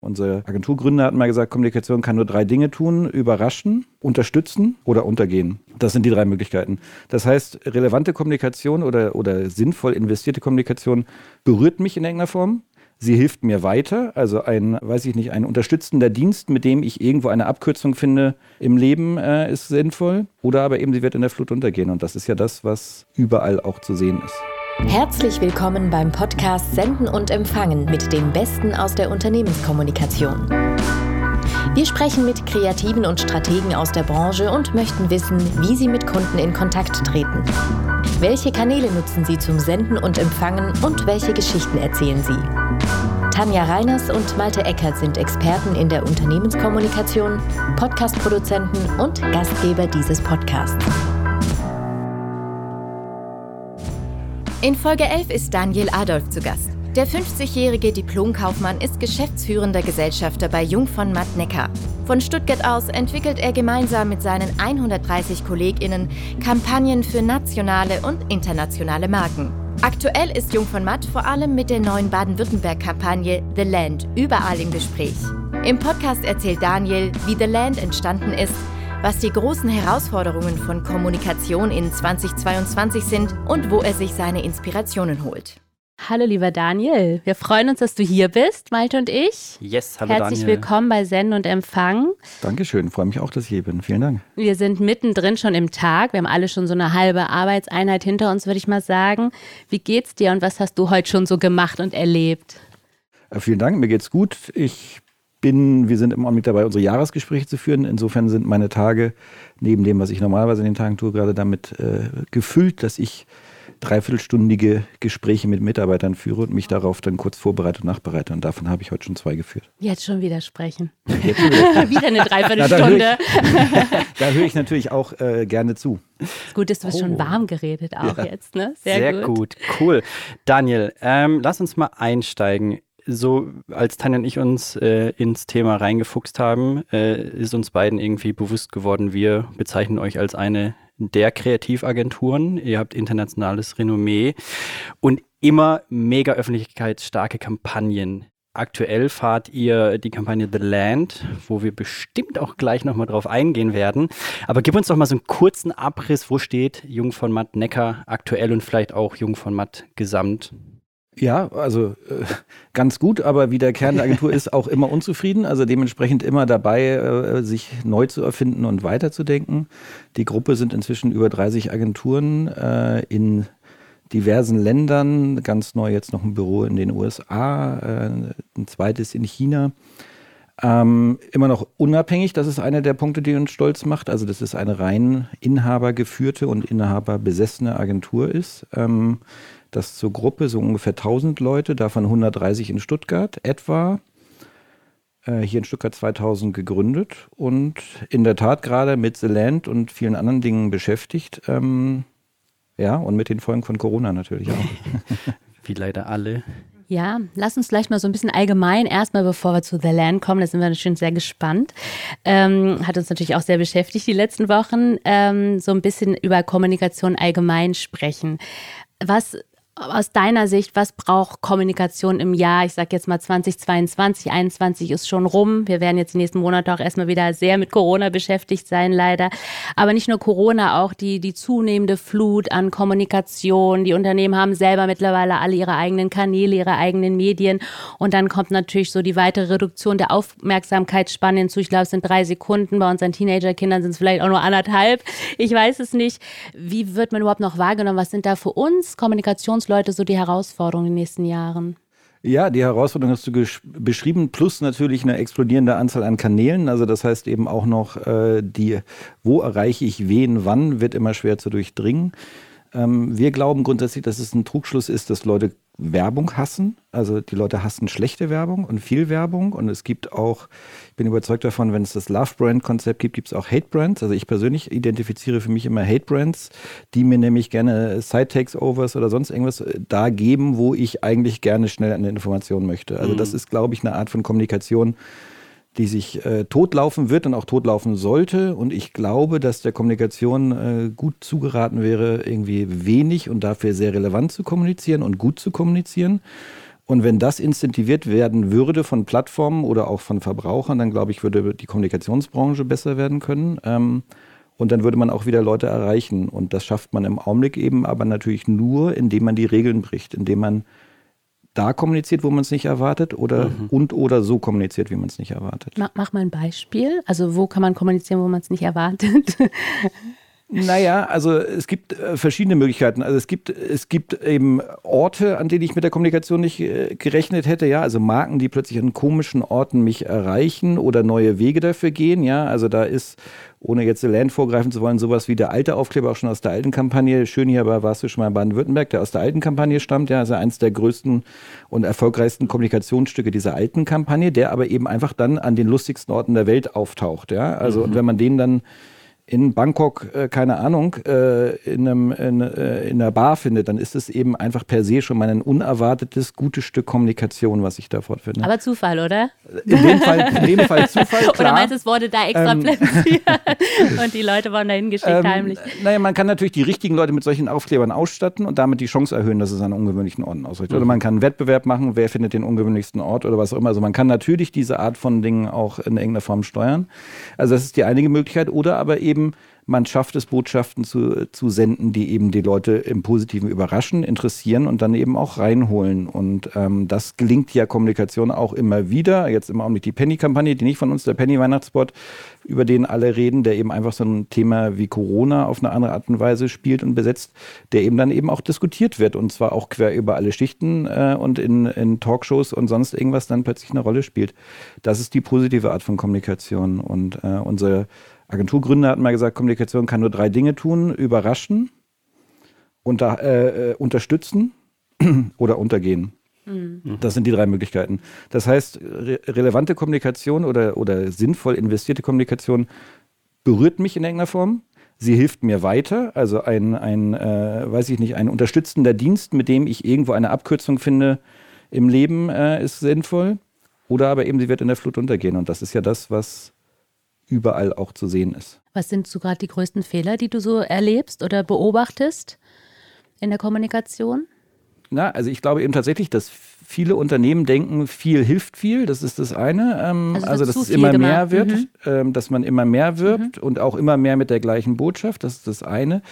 Unser Agenturgründer hat mal gesagt, Kommunikation kann nur drei Dinge tun, überraschen, unterstützen oder untergehen. Das sind die drei Möglichkeiten. Das heißt, relevante Kommunikation oder, oder sinnvoll investierte Kommunikation berührt mich in irgendeiner Form. Sie hilft mir weiter, also ein, weiß ich nicht, ein unterstützender Dienst, mit dem ich irgendwo eine Abkürzung finde im Leben, äh, ist sinnvoll. Oder aber eben sie wird in der Flut untergehen. Und das ist ja das, was überall auch zu sehen ist. Herzlich willkommen beim Podcast Senden und Empfangen mit dem Besten aus der Unternehmenskommunikation. Wir sprechen mit Kreativen und Strategen aus der Branche und möchten wissen, wie sie mit Kunden in Kontakt treten. Welche Kanäle nutzen sie zum Senden und Empfangen und welche Geschichten erzählen sie? Tanja Reiners und Malte Eckert sind Experten in der Unternehmenskommunikation, Podcastproduzenten und Gastgeber dieses Podcasts. In Folge 11 ist Daniel Adolf zu Gast. Der 50-jährige Diplomkaufmann ist geschäftsführender Gesellschafter bei Jung von Matt Neckar. Von Stuttgart aus entwickelt er gemeinsam mit seinen 130 KollegInnen Kampagnen für nationale und internationale Marken. Aktuell ist Jung von Matt vor allem mit der neuen Baden-Württemberg-Kampagne The Land überall im Gespräch. Im Podcast erzählt Daniel, wie The Land entstanden ist was die großen Herausforderungen von Kommunikation in 2022 sind und wo er sich seine Inspirationen holt. Hallo lieber Daniel, wir freuen uns, dass du hier bist, Malte und ich. Yes, hallo Herzlich Daniel. willkommen bei Senden und Empfang. Dankeschön, freue mich auch, dass ich hier bin. Vielen Dank. Wir sind mittendrin schon im Tag. Wir haben alle schon so eine halbe Arbeitseinheit hinter uns, würde ich mal sagen. Wie geht's dir und was hast du heute schon so gemacht und erlebt? Äh, vielen Dank, mir geht's gut. Ich bin, wir sind im Augenblick dabei, unsere Jahresgespräche zu führen. Insofern sind meine Tage neben dem, was ich normalerweise in den Tagen tue, gerade damit äh, gefüllt, dass ich dreiviertelstündige Gespräche mit Mitarbeitern führe und mich darauf dann kurz vorbereite und nachbereite. Und davon habe ich heute schon zwei geführt. Jetzt schon wieder sprechen. Jetzt schon wieder. wieder eine Dreiviertelstunde. da höre ich natürlich auch äh, gerne zu. Ist gut, dass du bist schon Oh. warm geredet auch Ja. jetzt, ne? Sehr, gut. cool. Daniel, ähm, lass uns mal einsteigen. So, als Tanja und ich uns äh, ins Thema reingefuchst haben, äh, ist uns beiden irgendwie bewusst geworden, wir bezeichnen euch als eine der Kreativagenturen. Ihr habt internationales Renommee und immer mega öffentlichkeitsstarke Kampagnen. Aktuell fahrt ihr die Kampagne The Land, wo wir bestimmt auch gleich nochmal drauf eingehen werden. Aber gib uns doch mal so einen kurzen Abriss, wo steht Jung von Matt Neckar aktuell und vielleicht auch Jung von Matt gesamt. Ja, also äh, ganz gut, aber wie der Kern der Agentur ist, auch immer unzufrieden. Also dementsprechend immer dabei, äh, sich neu zu erfinden und weiterzudenken. Die Gruppe sind inzwischen über 30 Agenturen äh, in diversen Ländern. Ganz neu jetzt noch ein Büro in den USA, äh, ein zweites in China. Ähm, immer noch unabhängig, das ist einer der Punkte, die uns stolz macht. Also, dass es eine rein inhabergeführte und inhaberbesessene Agentur ist. Ähm, das zur Gruppe so ungefähr 1000 Leute, davon 130 in Stuttgart etwa. Äh, hier in Stuttgart 2000 gegründet und in der Tat gerade mit The Land und vielen anderen Dingen beschäftigt. Ähm, ja, und mit den Folgen von Corona natürlich auch. Wie leider alle. Ja, lass uns vielleicht mal so ein bisschen allgemein erstmal, bevor wir zu The Land kommen, da sind wir schon sehr gespannt. Ähm, hat uns natürlich auch sehr beschäftigt die letzten Wochen, ähm, so ein bisschen über Kommunikation allgemein sprechen. Was aus deiner Sicht, was braucht Kommunikation im Jahr? Ich sage jetzt mal 2022, 2021 ist schon rum. Wir werden jetzt nächsten Monate auch erstmal wieder sehr mit Corona beschäftigt sein, leider. Aber nicht nur Corona, auch die, die zunehmende Flut an Kommunikation. Die Unternehmen haben selber mittlerweile alle ihre eigenen Kanäle, ihre eigenen Medien. Und dann kommt natürlich so die weitere Reduktion der Aufmerksamkeitsspanne hinzu. Ich glaube, es sind drei Sekunden. Bei unseren Teenagerkindern sind es vielleicht auch nur anderthalb. Ich weiß es nicht. Wie wird man überhaupt noch wahrgenommen? Was sind da für uns Kommunikationsleute so die Herausforderungen in den nächsten Jahren? Ja, die Herausforderung hast du beschrieben, plus natürlich eine explodierende Anzahl an Kanälen. Also das heißt eben auch noch, äh, die, wo erreiche ich wen, wann, wird immer schwer zu durchdringen. Ähm, wir glauben grundsätzlich, dass es ein Trugschluss ist, dass Leute Werbung hassen. Also die Leute hassen schlechte Werbung und viel Werbung. Und es gibt auch, ich bin überzeugt davon, wenn es das Love-Brand-Konzept gibt, gibt es auch Hate-Brands. Also ich persönlich identifiziere für mich immer Hate-Brands, die mir nämlich gerne Side-Takes-Overs oder sonst irgendwas äh, da geben, wo ich eigentlich gerne schnell eine Information möchte. Also das ist, glaube ich, eine Art von Kommunikation, die sich äh, totlaufen wird und auch totlaufen sollte. Und ich glaube, dass der Kommunikation äh, gut zugeraten wäre, irgendwie wenig und dafür sehr relevant zu kommunizieren und gut zu kommunizieren. Und wenn das incentiviert werden würde von Plattformen oder auch von Verbrauchern, dann glaube ich, würde die Kommunikationsbranche besser werden können. Ähm, und dann würde man auch wieder Leute erreichen. Und das schafft man im Augenblick eben aber natürlich nur, indem man die Regeln bricht, indem man da kommuniziert, wo man es nicht erwartet, oder mhm. und oder so kommuniziert, wie man es nicht erwartet. Mach, mach mal ein Beispiel. Also wo kann man kommunizieren, wo man es nicht erwartet? Naja, also es gibt äh, verschiedene Möglichkeiten. Also es gibt, es gibt eben Orte, an denen ich mit der Kommunikation nicht äh, gerechnet hätte, ja. Also Marken, die plötzlich an komischen Orten mich erreichen oder neue Wege dafür gehen, ja. Also da ist, ohne jetzt Land vorgreifen zu wollen, sowas wie der alte Aufkleber auch schon aus der alten Kampagne. Schön hier aber warst du schon mal in Baden-Württemberg, der aus der alten Kampagne stammt, ja. Also eins der größten und erfolgreichsten Kommunikationsstücke dieser alten Kampagne, der aber eben einfach dann an den lustigsten Orten der Welt auftaucht, ja. Also mhm. und wenn man den dann in Bangkok, äh, keine Ahnung, äh, in, einem, in, äh, in einer Bar findet, dann ist es eben einfach per se schon mal ein unerwartetes, gutes Stück Kommunikation, was ich da fortfinde. Aber Zufall, oder? In dem Fall, in dem Fall Zufall, klar. Oder meinst du, es wurde da extra ähm, platziert und die Leute wurden dahin geschickt ähm, heimlich? Naja, man kann natürlich die richtigen Leute mit solchen Aufklebern ausstatten und damit die Chance erhöhen, dass es an ungewöhnlichen Orten ausrichtet. Mhm. Oder man kann einen Wettbewerb machen, wer findet den ungewöhnlichsten Ort oder was auch immer. Also man kann natürlich diese Art von Dingen auch in irgendeiner Form steuern. Also das ist die einige Möglichkeit. Oder aber eben man schafft es, Botschaften zu, zu senden, die eben die Leute im Positiven überraschen, interessieren und dann eben auch reinholen. Und ähm, das gelingt ja Kommunikation auch immer wieder. Jetzt im Augenblick die Penny-Kampagne, die nicht von uns, der Penny-Weihnachtsspot, über den alle reden, der eben einfach so ein Thema wie Corona auf eine andere Art und Weise spielt und besetzt, der eben dann eben auch diskutiert wird und zwar auch quer über alle Schichten äh, und in, in Talkshows und sonst irgendwas dann plötzlich eine Rolle spielt. Das ist die positive Art von Kommunikation und äh, unsere Agenturgründer hatten mal gesagt, Kommunikation kann nur drei Dinge tun: überraschen, unter, äh, äh unterstützen oder untergehen. Mhm. Das sind die drei Möglichkeiten. Das heißt, re relevante Kommunikation oder, oder sinnvoll investierte Kommunikation berührt mich in irgendeiner Form. Sie hilft mir weiter, also ein, ein äh, weiß ich nicht, ein unterstützender Dienst, mit dem ich irgendwo eine Abkürzung finde im Leben, äh, ist sinnvoll. Oder aber eben, sie wird in der Flut untergehen. Und das ist ja das, was überall auch zu sehen ist. Was sind so gerade die größten Fehler, die du so erlebst oder beobachtest in der Kommunikation? Na, also ich glaube eben tatsächlich, dass viele Unternehmen denken, viel hilft viel, das ist das eine. Ähm, also, also dass es immer gemacht. mehr wird, mhm. ähm, dass man immer mehr wirbt mhm. und auch immer mehr mit der gleichen Botschaft, das ist das eine.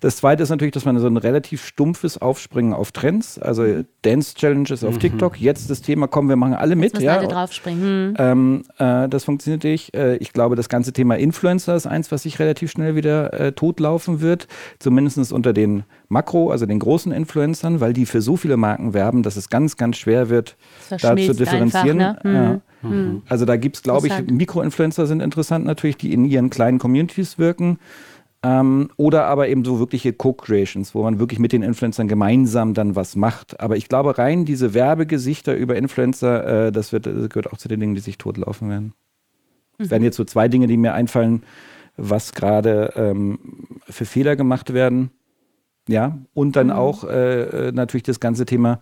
Das zweite ist natürlich, dass man so ein relativ stumpfes Aufspringen auf Trends, also mhm. Dance Challenges auf mhm. TikTok, jetzt das Thema, kommen wir machen alle mit. Ja. alle draufspringen. Mhm. Ähm, äh, das funktioniert nicht. Äh, ich glaube, das ganze Thema Influencer ist eins, was sich relativ schnell wieder äh, totlaufen wird, zumindest unter den Makro, also den großen Influencern, weil die für so viele Marken werben, dass es ganz, ganz schwer wird, da zu differenzieren. Einfach, ne? mhm. mhm. Also da gibt es, glaube ich, Mikroinfluencer sind interessant natürlich, die in ihren kleinen Communities wirken. Ähm, oder aber eben so wirkliche Co-Creations, wo man wirklich mit den Influencern gemeinsam dann was macht. Aber ich glaube, rein diese Werbegesichter über Influencer, äh, das, wird, das gehört auch zu den Dingen, die sich totlaufen werden. Es mhm. werden jetzt so zwei Dinge, die mir einfallen, was gerade ähm, für Fehler gemacht werden. Ja, und dann mhm. auch äh, äh, natürlich das ganze Thema,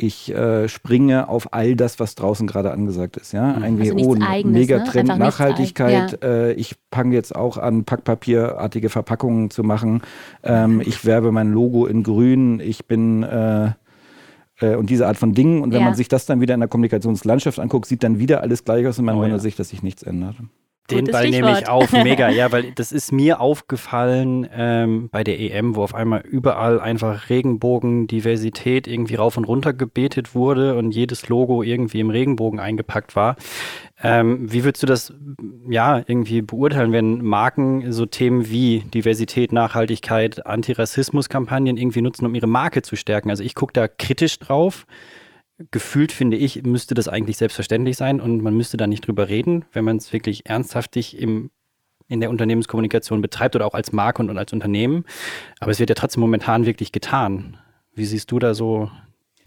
ich äh, springe auf all das, was draußen gerade angesagt ist. Ja, mhm. ein also WO, ein Megatrend, ne? Nachhaltigkeit. Ja. Äh, ich fange jetzt auch an, Packpapierartige Verpackungen zu machen. Ähm, ich werbe mein Logo in Grün. Ich bin äh, äh, und diese Art von Dingen. Und wenn ja. man sich das dann wieder in der Kommunikationslandschaft anguckt, sieht dann wieder alles gleich aus und man oh, wundert ja. sich, dass sich nichts ändert. Den Ball Stichwort. nehme ich auf, mega, ja, weil das ist mir aufgefallen ähm, bei der EM, wo auf einmal überall einfach Regenbogen, Diversität irgendwie rauf und runter gebetet wurde und jedes Logo irgendwie im Regenbogen eingepackt war. Ähm, wie würdest du das ja irgendwie beurteilen, wenn Marken so Themen wie Diversität, Nachhaltigkeit, Antirassismus-Kampagnen irgendwie nutzen, um ihre Marke zu stärken? Also ich gucke da kritisch drauf gefühlt finde ich, müsste das eigentlich selbstverständlich sein und man müsste da nicht drüber reden, wenn man es wirklich ernsthaftig im, in der Unternehmenskommunikation betreibt oder auch als Marke und, und als Unternehmen. Aber es wird ja trotzdem momentan wirklich getan. Wie siehst du da so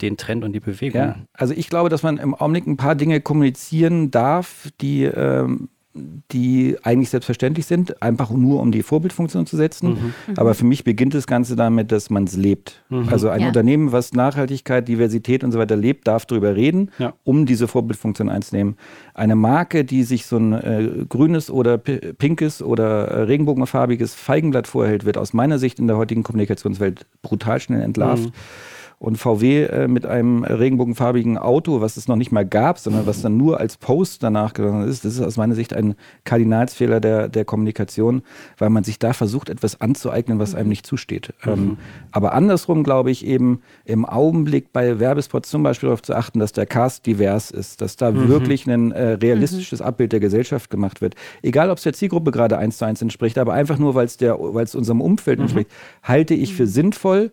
den Trend und die Bewegung? Ja, also ich glaube, dass man im Augenblick ein paar Dinge kommunizieren darf, die ähm, die eigentlich selbstverständlich sind, einfach nur um die Vorbildfunktion zu setzen. Mhm. mhm. Aber für mich beginnt das Ganze damit, dass man es lebt. Mhm. Also ein ja. Unternehmen, was Nachhaltigkeit, Diversität und so weiter lebt, darf darüber reden, ja. um diese Vorbildfunktion einzunehmen. Eine Marke, die sich so ein äh, grünes oder pinkes oder äh, regenbogenfarbiges Feigenblatt vorhält, wird aus meiner Sicht in der heutigen Kommunikationswelt brutal schnell entlarvt. Mhm. Und VW äh, mit einem regenbogenfarbigen Auto, was es noch nicht mal gab, sondern was dann nur als Post danach gegangen ist, das ist aus meiner Sicht ein Kardinalsfehler der, der Kommunikation, weil man sich da versucht, etwas anzueignen, was einem nicht zusteht. Ähm, mhm. Ähm, aber andersrum glaube ich eben im Augenblick bei Werbespots zum Beispiel darauf zu achten, dass der Cast divers ist, dass da mhm. wirklich ein äh, realistisches mhm. Abbild der Gesellschaft gemacht wird. Egal, ob es der Zielgruppe gerade eins zu eins entspricht, aber einfach nur, weil es unserem Umfeld mhm. entspricht, halte ich für mhm. sinnvoll,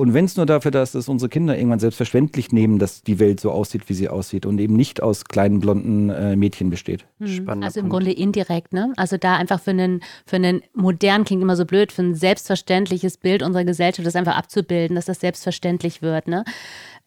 und wenn es nur dafür da ist, dass unsere Kinder irgendwann selbstverständlich nehmen, dass die Welt so aussieht, wie sie aussieht und eben nicht aus kleinen blonden äh, Mädchen besteht. Mhm. Spannender also im Punkt. Grunde indirekt, ne? Also da einfach für einen, für einen modern klingt immer so blöd, für ein selbstverständliches Bild unserer Gesellschaft, das einfach abzubilden, dass das selbstverständlich wird, ne?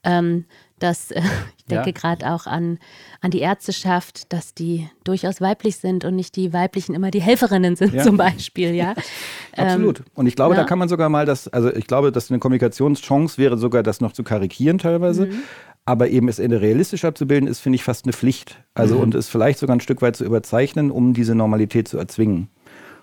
Ähm, dass äh, ich denke ja. gerade auch an, an die Ärzteschaft, dass die durchaus weiblich sind und nicht die weiblichen immer die Helferinnen sind ja. zum Beispiel, ja. Absolut. Ähm, und ich glaube, ja. da kann man sogar mal das, also ich glaube, dass eine Kommunikationschance wäre sogar, das noch zu karikieren teilweise. Mhm. Aber eben es realistisch abzubilden, ist, finde ich, fast eine Pflicht. Also mhm. und es vielleicht sogar ein Stück weit zu überzeichnen, um diese Normalität zu erzwingen.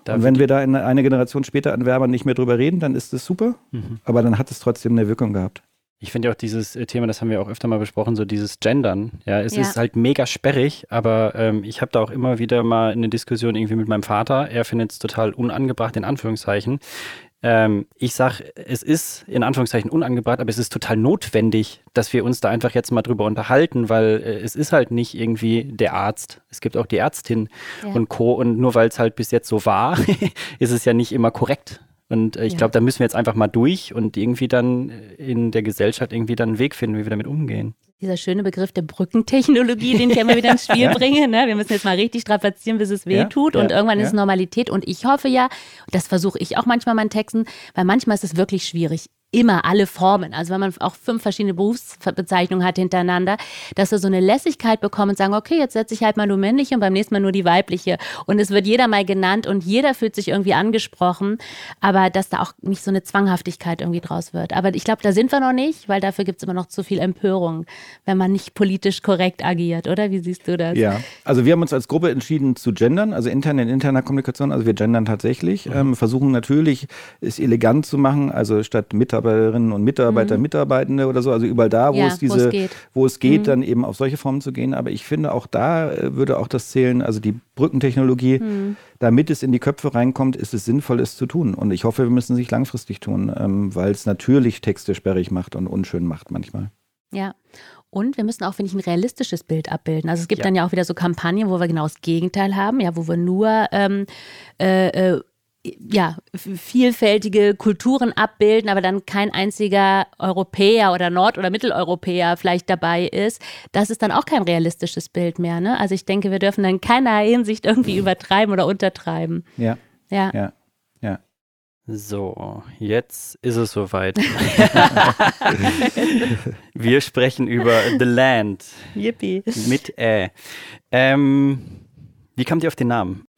Da und wenn wir da in eine Generation später an Werbern nicht mehr drüber reden, dann ist das super. Mhm. Aber dann hat es trotzdem eine Wirkung gehabt. Ich finde ja auch dieses äh, Thema, das haben wir auch öfter mal besprochen, so dieses Gendern. Ja, es ja. ist halt mega sperrig, aber ähm, ich habe da auch immer wieder mal eine Diskussion irgendwie mit meinem Vater. Er findet es total unangebracht, in Anführungszeichen. Ähm, ich sage, es ist in Anführungszeichen unangebracht, aber es ist total notwendig, dass wir uns da einfach jetzt mal drüber unterhalten, weil äh, es ist halt nicht irgendwie der Arzt. Es gibt auch die Ärztin ja. und Co. Und nur weil es halt bis jetzt so war, ist es ja nicht immer korrekt. Und äh, ich ja. glaube, da müssen wir jetzt einfach mal durch und irgendwie dann in der Gesellschaft irgendwie dann einen Weg finden, wie wir damit umgehen. Dieser schöne Begriff der Brückentechnologie, den ich immer wieder ins Spiel bringe. Ne? Wir müssen jetzt mal richtig strapazieren, bis es weh ja, tut. und irgendwann ist es Normalität. Und ich hoffe ja, das versuche ich auch manchmal in meinen Texten, weil manchmal ist es wirklich schwierig immer alle Formen, also wenn man auch fünf verschiedene Berufsbezeichnungen hat hintereinander, dass wir so eine Lässigkeit bekommen und sagen, okay, jetzt setze ich halt mal nur männliche und beim nächsten Mal nur die weibliche. Und es wird jeder mal genannt und jeder fühlt sich irgendwie angesprochen, aber dass da auch nicht so eine Zwanghaftigkeit irgendwie draus wird. Aber ich glaube, da sind wir noch nicht, weil dafür gibt es immer noch zu viel Empörung, wenn man nicht politisch korrekt agiert, oder? Wie siehst du das? Ja, also wir haben uns als Gruppe entschieden zu gendern, also intern in interner Kommunikation, also wir gendern tatsächlich, mhm. ähm, versuchen natürlich, es elegant zu machen, also statt Mitarbeiter Mitarbeiterinnen und Mitarbeiter, mhm. Mitarbeitende oder so, also überall da, wo ja, es diese, wo es geht, mhm. dann eben auf solche Formen zu gehen. Aber ich finde, auch da äh, würde auch das zählen, also die Brückentechnologie, mhm. damit es in die Köpfe reinkommt, ist es sinnvoll, es zu tun. Und ich hoffe, wir müssen es sich langfristig tun, ähm, weil es natürlich Texte sperrig macht und unschön macht manchmal. Ja. Und wir müssen auch, finde ich, ein realistisches Bild abbilden. Also es gibt ja. dann ja auch wieder so Kampagnen, wo wir genau das Gegenteil haben, ja, wo wir nur ähm, äh, äh ja, vielfältige Kulturen abbilden, aber dann kein einziger Europäer oder Nord- oder Mitteleuropäer vielleicht dabei ist, das ist dann auch kein realistisches Bild mehr. Ne? Also ich denke, wir dürfen dann in keiner Hinsicht irgendwie übertreiben oder untertreiben. Ja. Ja. ja. ja. So, jetzt ist es soweit. wir sprechen über The Land. Yippie. Mit Ä. Ähm, wie kamt ihr auf den Namen?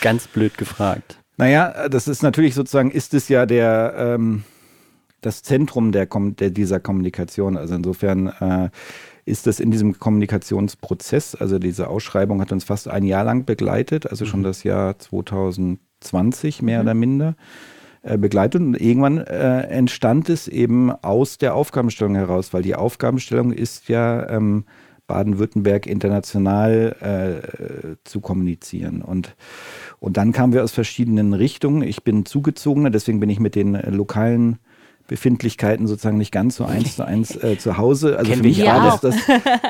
Ganz blöd gefragt. Naja, das ist natürlich sozusagen, ist es ja der, ähm, das Zentrum der, der, dieser Kommunikation. Also insofern äh, ist das in diesem Kommunikationsprozess, also diese Ausschreibung hat uns fast ein Jahr lang begleitet, also schon mhm. das Jahr 2020 mehr mhm. oder minder äh, begleitet. Und irgendwann äh, entstand es eben aus der Aufgabenstellung heraus, weil die Aufgabenstellung ist ja ähm, Baden-Württemberg international äh, zu kommunizieren. Und und dann kamen wir aus verschiedenen Richtungen. Ich bin zugezogener, deswegen bin ich mit den äh, lokalen Befindlichkeiten sozusagen nicht ganz so eins zu eins äh, zu Hause. Also Kennen für mich war das, das,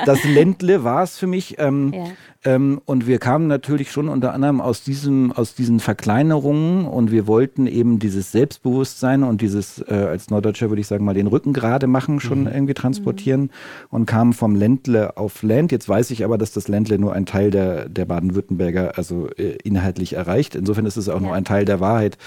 das Ländle war es für mich. Ähm, ja. ähm, und wir kamen natürlich schon unter anderem aus, diesem, aus diesen Verkleinerungen und wir wollten eben dieses Selbstbewusstsein und dieses, äh, als Norddeutscher würde ich sagen mal, den Rücken gerade machen, schon mhm. irgendwie transportieren mhm. und kamen vom Ländle auf Land. Jetzt weiß ich aber, dass das Ländle nur ein Teil der, der Baden-Württemberger also äh, inhaltlich erreicht. Insofern ist es auch ja. nur ein Teil der Wahrheit.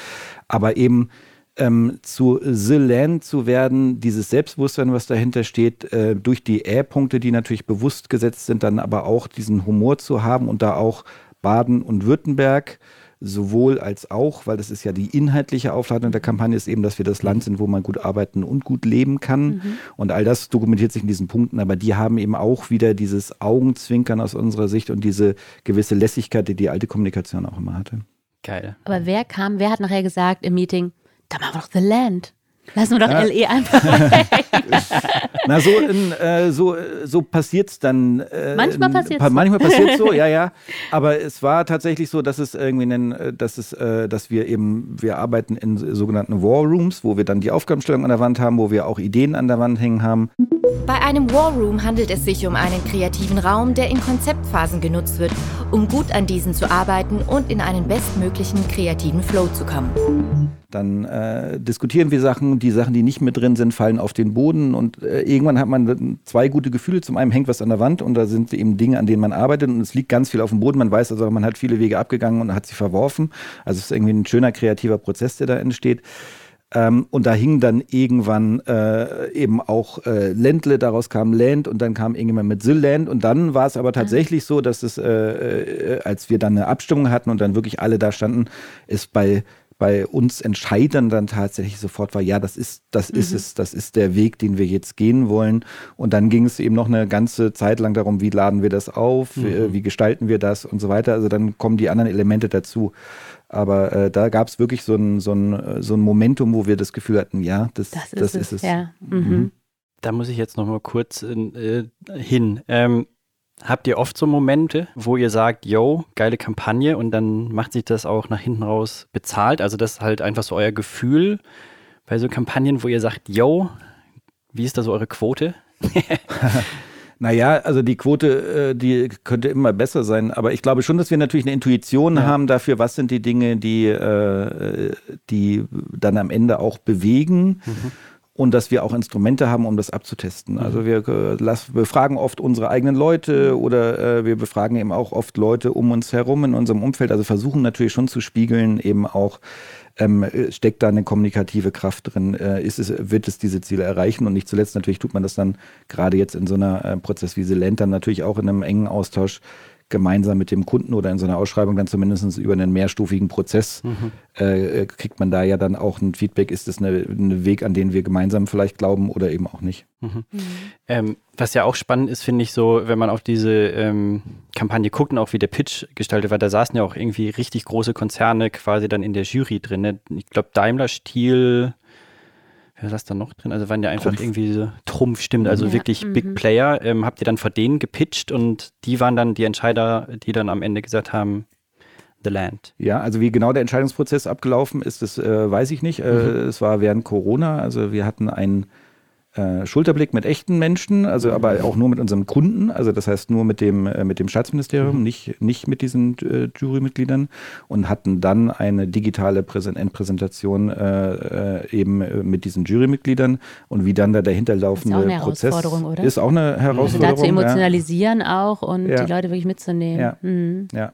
Aber eben ähm, zu The Land zu werden, dieses Selbstbewusstsein, was dahinter steht, äh, durch die Ä-Punkte, die natürlich bewusst gesetzt sind, dann aber auch diesen Humor zu haben und da auch Baden und Württemberg sowohl als auch, weil das ist ja die inhaltliche Aufladung der Kampagne, ist eben, dass wir das Land sind, wo man gut arbeiten und gut leben kann. Mhm. Und all das dokumentiert sich in diesen Punkten, aber die haben eben auch wieder dieses Augenzwinkern aus unserer Sicht und diese gewisse Lässigkeit, die die alte Kommunikation auch immer hatte. Geil. Aber wer kam, wer hat nachher gesagt im Meeting, da machen wir doch The Land. Lassen wir doch ja. LE einfach weg. Na, so, in, äh, so, so passiert es dann. Äh, manchmal passiert es. Manchmal passiert es so, ja, ja. Aber es war tatsächlich so, dass es irgendwie, einen, äh, dass, es, äh, dass wir eben, wir arbeiten in sogenannten War Rooms, wo wir dann die Aufgabenstellung an der Wand haben, wo wir auch Ideen an der Wand hängen haben. Bei einem War Room handelt es sich um einen kreativen Raum, der in Konzeptphasen genutzt wird, um gut an diesen zu arbeiten und in einen bestmöglichen kreativen Flow zu kommen. Dann äh, diskutieren wir Sachen, die Sachen, die nicht mit drin sind, fallen auf den Boden und äh, irgendwann hat man zwei gute Gefühle. Zum einen hängt was an der Wand und da sind eben Dinge, an denen man arbeitet und es liegt ganz viel auf dem Boden. Man weiß also, man hat viele Wege abgegangen und hat sie verworfen. Also es ist irgendwie ein schöner kreativer Prozess, der da entsteht. Ähm, und da hing dann irgendwann äh, eben auch äh, Ländle, daraus kam Land und dann kam irgendjemand mit Land und dann war es aber tatsächlich so, dass es, äh, äh, als wir dann eine Abstimmung hatten und dann wirklich alle da standen, ist bei bei uns entscheidend dann tatsächlich sofort war, ja, das ist, das mhm. ist es, das ist der Weg, den wir jetzt gehen wollen. Und dann ging es eben noch eine ganze Zeit lang darum, wie laden wir das auf, mhm. wie, wie, gestalten wir das und so weiter. Also dann kommen die anderen Elemente dazu. Aber äh, da gab es wirklich so ein, so, ein, so ein Momentum, wo wir das Gefühl hatten, ja, das, das, ist, das ist, es. Ja. Mhm. mhm. Da muss ich jetzt noch mal kurz äh, hin. Ähm, Habt ihr oft so Momente, wo ihr sagt, yo, geile Kampagne und dann macht sich das auch nach hinten raus bezahlt? Also das ist halt einfach so euer Gefühl bei so Kampagnen, wo ihr sagt, yo, wie ist da so eure Quote? Naja, also die Quote, äh, die könnte immer besser sein, aber ich glaube schon, dass wir natürlich eine Intuition ja. haben dafür, was sind die Dinge, die, äh, die dann am Ende auch bewegen. Mhm und dass wir auch Instrumente haben, um das abzutesten. Also mhm. wir äh, befragen oft unsere eigenen Leute oder äh, wir befragen eben auch oft Leute um uns herum in unserem Umfeld. Also versuchen natürlich schon zu spiegeln, eben auch ähm, steckt da eine kommunikative Kraft drin, äh, ist es, wird es diese Ziele erreichen und nicht zuletzt natürlich tut man das dann gerade jetzt in so einer äh, Prozess wie Silent dann natürlich auch in einem engen Austausch gemeinsam mit dem Kunden oder in so einer Ausschreibung dann zumindest über einen mehrstufigen Prozess mhm. äh, kriegt man da ja dann auch ein Feedback, ist das ein Weg, an den wir gemeinsam vielleicht glauben oder eben auch nicht. Mhm. Mhm. Ähm, was ja auch spannend ist, finde ich so, wenn man auf diese ähm, Kampagne guckt und auch wie der Pitch gestaltet war, da saßen ja auch irgendwie richtig große Konzerne quasi dann in der Jury drin. Ne? Ich glaube Daimler, Stiel, wer saß da noch drin? Also waren ja einfach Trumpf. irgendwie so Trumpf, stimmt, also ja. wirklich mhm. Big Player. Ähm, habt ihr dann vor denen gepitcht und die waren dann die Entscheider, die dann am Ende gesagt haben, The Land. Ja, also wie genau der Entscheidungsprozess abgelaufen ist, das äh, weiß ich nicht. Äh, mhm. Es war während Corona, also wir hatten einen äh, Schulterblick mit echten Menschen, also aber auch nur mit unserem Kunden, also das heißt nur mit dem, äh, mit dem Staatsministerium, mhm. nicht, nicht mit diesen äh, Jurymitgliedern und hatten dann eine digitale Präsent Endpräsentation äh, eben mit diesen Jurymitgliedern und wie dann da dahinterlaufende ist auch Prozess oder? ist auch eine Herausforderung. Also da zu emotionalisieren ja. auch und ja. die Leute wirklich mitzunehmen. Ja. Mhm. ja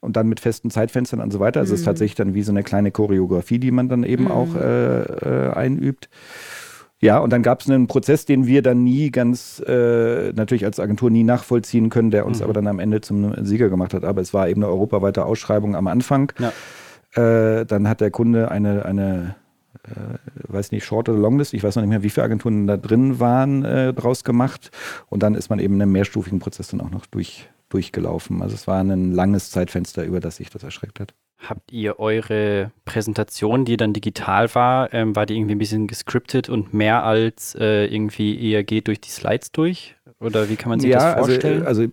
und dann mit festen Zeitfenstern und so weiter. Also es ist mhm. tatsächlich dann wie so eine kleine Choreografie, die man dann eben mhm. auch äh, äh, einübt. Ja, und dann gab es einen Prozess, den wir dann nie ganz, äh, natürlich als Agentur nie nachvollziehen können, der uns mhm. aber dann am Ende zum Sieger gemacht hat. Aber es war eben eine europaweite Ausschreibung am Anfang. Ja. Äh, dann hat der Kunde eine, eine äh, weiß nicht, Short oder Longlist, ich weiß noch nicht mehr, wie viele Agenturen da drin waren, äh, draus gemacht. Und dann ist man eben in einem mehrstufigen Prozess dann auch noch durch, durchgelaufen. Also es war ein langes Zeitfenster, über das sich das erschreckt hat. Habt ihr eure Präsentation, die dann digital war, ähm, war die irgendwie ein bisschen gescriptet und mehr als äh, irgendwie eher geht durch die Slides durch? Oder wie kann man sich ja, das also, vorstellen? Also, also,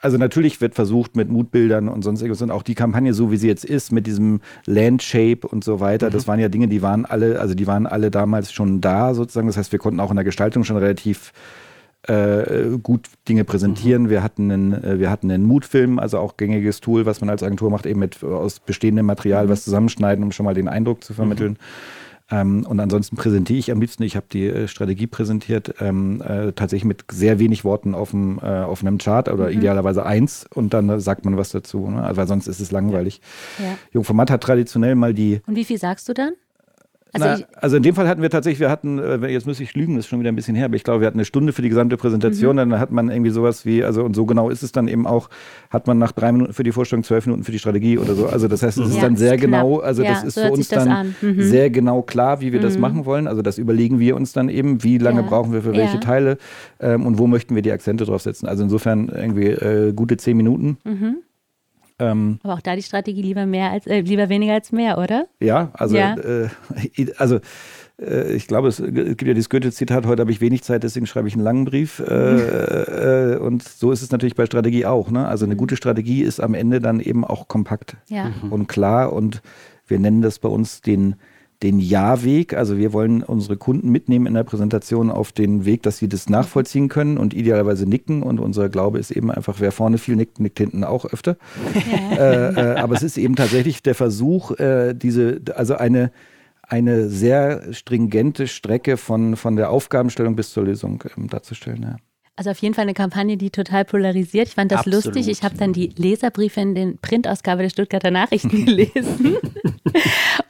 also natürlich wird versucht mit Mutbildern und sonst irgendwas und auch die Kampagne so wie sie jetzt ist mit diesem Landshape und so weiter, mhm. das waren ja Dinge, die waren alle, also die waren alle damals schon da sozusagen. Das heißt, wir konnten auch in der Gestaltung schon relativ äh, gut Dinge präsentieren. Mhm. Wir hatten einen, äh, wir hatten einen Mutfilm, also auch gängiges Tool, was man als Agentur macht, eben mit aus bestehendem Material mhm. was zusammenschneiden, um schon mal den Eindruck zu vermitteln. Mhm. Ähm, und ansonsten präsentiere ich am liebsten, ich habe die äh, Strategie präsentiert, ähm, äh, tatsächlich mit sehr wenig Worten auf, dem, äh, auf einem Chart oder mhm. idealerweise eins und dann äh, sagt man was dazu, ne? weil sonst ist es langweilig. Ja. Jungformat hat traditionell mal die. Und wie viel sagst du dann? Also, Na, also, in dem Fall hatten wir tatsächlich, wir hatten, äh, jetzt muss ich lügen, das ist schon wieder ein bisschen her, aber ich glaube, wir hatten eine Stunde für die gesamte Präsentation, mhm. dann hat man irgendwie sowas wie, also und so genau ist es dann eben auch, hat man nach drei Minuten für die Vorstellung, zwölf Minuten für die Strategie oder so. Also das heißt, es ist ja, dann sehr ist genau, also ja, das ist so für uns dann mhm. sehr genau klar, wie wir mhm. das machen wollen. Also das überlegen wir uns dann eben, wie lange ja. brauchen wir für welche Teile ähm, und wo möchten wir die Akzente draufsetzen. Also insofern irgendwie äh, gute zehn Minuten. Mhm. Ähm, Aber auch da die Strategie lieber mehr als äh, lieber weniger als mehr, oder? Ja, also ja. Äh, also äh, ich glaube, es gibt ja dieses Goethe-Zitat, heute habe ich wenig Zeit, deswegen schreibe ich einen langen Brief. Äh, äh, und so ist es natürlich bei Strategie auch. Ne? Also eine gute Strategie ist am Ende dann eben auch kompakt ja. und klar. Und wir nennen das bei uns den, den Ja-Weg. Also wir wollen unsere Kunden mitnehmen in der Präsentation auf den Weg, dass sie das nachvollziehen können und idealerweise nicken. Und unser Glaube ist eben einfach, wer vorne viel nickt, nickt hinten auch öfter. Äh, äh, aber es ist eben tatsächlich der Versuch, äh, diese, also eine eine sehr stringente Strecke von, von der Aufgabenstellung bis zur Lösung ähm, darzustellen. Ja. Also auf jeden Fall eine Kampagne, die total polarisiert. Ich fand das Absolut. lustig. Ich habe dann die Leserbriefe in den Printausgabe der Stuttgarter Nachrichten gelesen.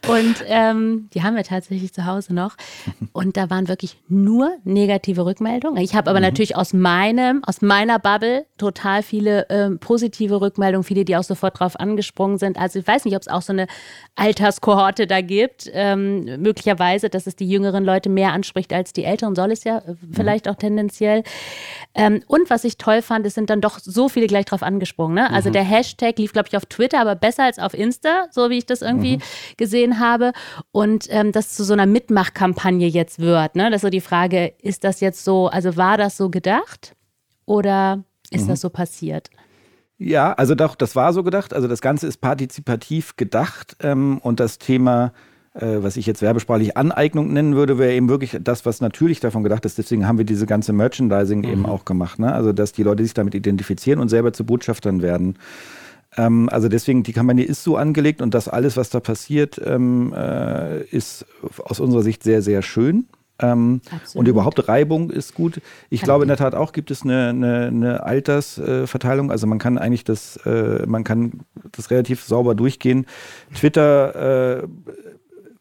Und ähm, die haben wir tatsächlich zu Hause noch. Und da waren wirklich nur negative Rückmeldungen. Ich habe aber mhm. natürlich aus meinem, aus meiner Bubble total viele ähm, positive Rückmeldungen, viele, die auch sofort drauf angesprungen sind. Also ich weiß nicht, ob es auch so eine Alterskohorte da gibt. Ähm, möglicherweise, dass es die jüngeren Leute mehr anspricht als die älteren, soll es ja äh, vielleicht mhm. auch tendenziell. Ähm, und was ich toll fand, es sind dann doch so viele gleich drauf angesprungen. Ne? Also mhm. der Hashtag lief, glaube ich, auf Twitter, aber besser als auf Insta, so wie ich das irgendwie mhm. gesehen habe. Und ähm, das zu so einer Mitmachkampagne jetzt wird. Ne? Das ist so die Frage, ist das jetzt so, also war das so gedacht oder ist mhm. das so passiert? Ja, also doch, das war so gedacht. Also das Ganze ist partizipativ gedacht ähm, und das Thema äh, was ich jetzt werbesprachlich Aneignung nennen würde, wäre eben wirklich das, was natürlich davon gedacht ist. Deswegen haben wir diese ganze Merchandising mhm. eben auch gemacht. Ne? Also, dass die Leute sich damit identifizieren und selber zu Botschaftern werden. Ähm, also deswegen, die Kampagne ist so angelegt und das alles, was da passiert, ähm, äh, ist aus unserer Sicht sehr, sehr schön. Ähm, und überhaupt Reibung ist gut. Ich kann glaube in der Tat auch gibt es eine, eine, eine Altersverteilung. Äh, also man kann eigentlich das, äh, man kann das relativ sauber durchgehen. Twitter äh,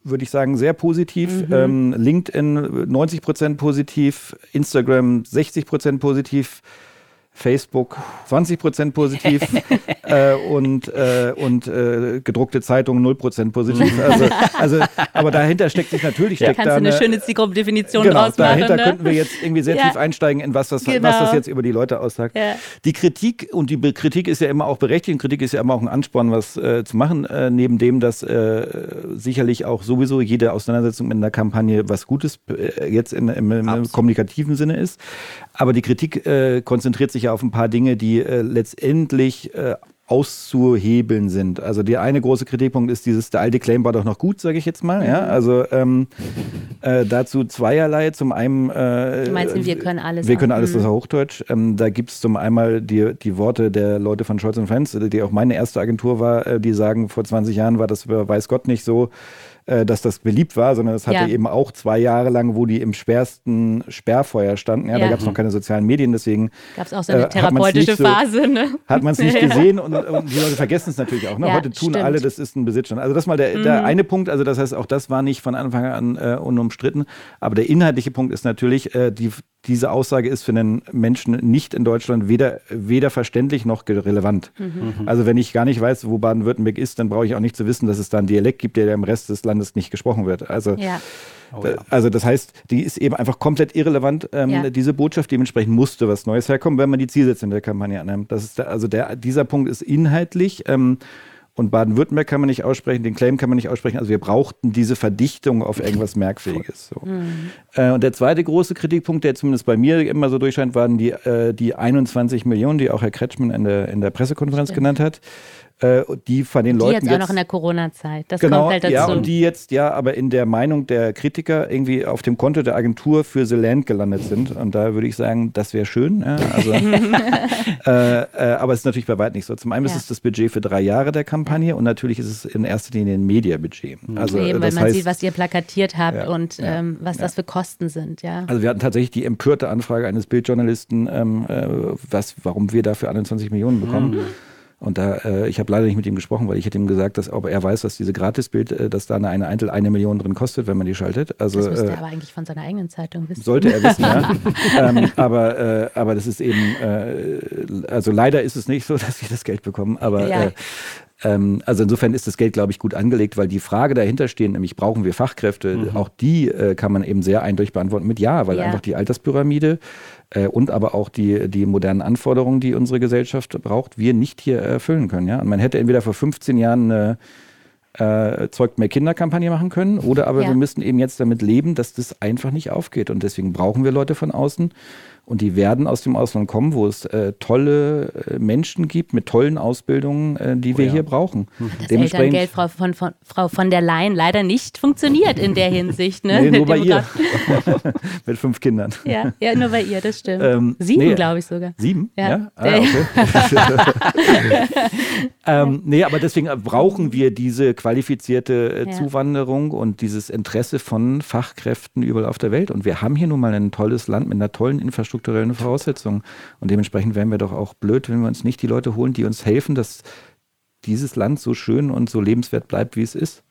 würde ich sagen, sehr positiv. Mhm. Ähm, LinkedIn 90 Prozent positiv, Instagram 60 Prozent positiv. Facebook 20 Prozent positiv äh, und, äh, und äh, gedruckte Zeitungen 0 Prozent positiv. Also, also, aber dahinter steckt sich natürlich. Ja, kannst da du eine, eine schöne Zielgruppendefinition genau, draus machen. Dahinter ne? könnten wir jetzt irgendwie sehr ja. tief einsteigen in was das, genau. was das jetzt über die Leute aussagt. Ja. Die Kritik und die Kritik ist ja immer auch berechtigt und Kritik ist ja immer auch ein Ansporn, was äh, zu machen, äh, neben dem, dass äh, sicherlich auch sowieso jede Auseinandersetzung mit einer Kampagne was Gutes jetzt in, im, im kommunikativen Sinne ist. Aber die Kritik konzentriert sich ja auf ein paar Dinge, die äh, letztendlich äh, auszuhebeln sind. Also der eine große Kritikpunkt ist dieses, der alte Claim war doch noch gut, sage ich jetzt mal. Ja? Mhm. Also ähm, äh, dazu zweierlei. Zum einen äh, Du meinst, wir können alles. Wir können alles, das ist mhm. Hochdeutsch. Ähm, da gibt es zum einen die, die Worte der Leute von Scholz Friends, die auch meine erste Agentur war, äh, die sagen, vor 20 Jahren war das weiß Gott nicht so. Äh, dass das beliebt war, sondern es hatte ja. eben auch zwei Jahre lang, wo die im schwersten Sperrfeuer standen. Ja, ja. Da gab es noch keine sozialen Medien, deswegen gab es auch so eine äh, therapeutische so, Phase. Ne? Hat man es nicht gesehen und, und, die Leute vergessen es natürlich auch. Ne? Heute tun stimmt. alle, das ist ein Besitzstand. Also das mal der, der mhm. eine Punkt. Also das heißt, auch das war nicht von Anfang an äh, unumstritten. Aber der inhaltliche Punkt ist natürlich, äh, die, diese Aussage ist für einen Menschen nicht in Deutschland weder, weder verständlich noch relevant. Mhm. Also wenn ich gar nicht weiß, wo Baden-Württemberg ist, dann brauche ich auch nicht zu wissen, dass es da einen Dialekt gibt, der im Rest des Landes nicht gesprochen wird. Also, ja. oh, ja. also das heißt, die ist eben einfach komplett irrelevant, ähm, ja. diese Botschaft. Dementsprechend musste was Neues herkommen, wenn man die Zielsetzung der Kampagne annimmt. Das ist der, also der, dieser Punkt ist inhaltlich. Ähm, und Baden-Württemberg kann man nicht aussprechen, den Claim kann man nicht aussprechen. Also wir brauchten diese Verdichtung auf irgendwas Merkfähiges. So. Mhm. Äh, und der zweite große Kritikpunkt, der zumindest bei mir immer so durchscheint, waren die, äh, die 21 Millionen, die auch Herr Kretschmann in der, in der Pressekonferenz Stimmt. genannt hat. Äh, die von den die Leuten. Jetzt auch noch in der Corona-Zeit. Das genau, kommt halt dazu. Ja, und die jetzt ja aber in der Meinung der Kritiker irgendwie auf dem Konto der Agentur für The Land gelandet sind. Und da würde ich sagen, das wäre schön. Ja, also, äh, äh, aber es ist natürlich bei weitem nicht so. Zum einen ja. ist es das Budget für drei Jahre der Kampagne und natürlich ist es in erster Linie ein Media-Budget. Also, Eben, weil man heißt, sieht, was ihr plakatiert habt ja, und ähm, was das für Kosten sind. Ja. Also wir hatten tatsächlich die empörte Anfrage eines Bildjournalisten, ähm, äh, was, warum wir dafür 21 Millionen bekommen. Mhm. Und da, äh, ich habe leider nicht mit ihm gesprochen, weil ich hätte ihm gesagt, dass ob er weiß, dass diese Gratisbild, äh, dass da eine, eine Eintel eine Million drin kostet, wenn man die schaltet. Also, das müsste äh, er aber eigentlich von seiner eigenen Zeitung wissen. Sollte er wissen, ja. ähm, aber, äh, aber das ist eben, äh, also leider ist es nicht so, dass wir das Geld bekommen, aber ja. Äh, ähm, also insofern ist das Geld, glaube ich, gut angelegt, weil die Frage dahinter stehen, nämlich brauchen wir Fachkräfte, mhm. auch die äh, kann man eben sehr eindeutig beantworten mit Ja, weil ja. einfach die Alterspyramide äh, und aber auch die, die modernen Anforderungen, die unsere Gesellschaft braucht, wir nicht hier erfüllen können. Ja? Und man hätte entweder vor 15 Jahren eine äh, Zeugt mehr Kinderkampagne machen können oder aber ja. wir müssen eben jetzt damit leben, dass das einfach nicht aufgeht. Und deswegen brauchen wir Leute von außen, und die werden aus dem Ausland kommen, wo es äh, tolle äh, Menschen gibt mit tollen Ausbildungen, äh, die oh, wir ja. hier brauchen. Hm. Das Elterngeld Frau von, von, Frau von der Leyen leider nicht funktioniert in der Hinsicht. Ne? Nee, nur bei ihr. mit fünf Kindern. Ja, ja, nur bei ihr, das stimmt. Ähm, sieben, nee, glaube ich sogar. Sieben? Ja. ja? Ah, okay. ähm, nee, aber deswegen brauchen wir diese qualifizierte äh, Zuwanderung und dieses Interesse von Fachkräften überall auf der Welt. Und wir haben hier nun mal ein tolles Land mit einer tollen Infrastruktur strukturellen Voraussetzungen. Und dementsprechend wären wir doch auch blöd, wenn wir uns nicht die Leute holen, die uns helfen, dass dieses Land so schön und so lebenswert bleibt, wie es ist.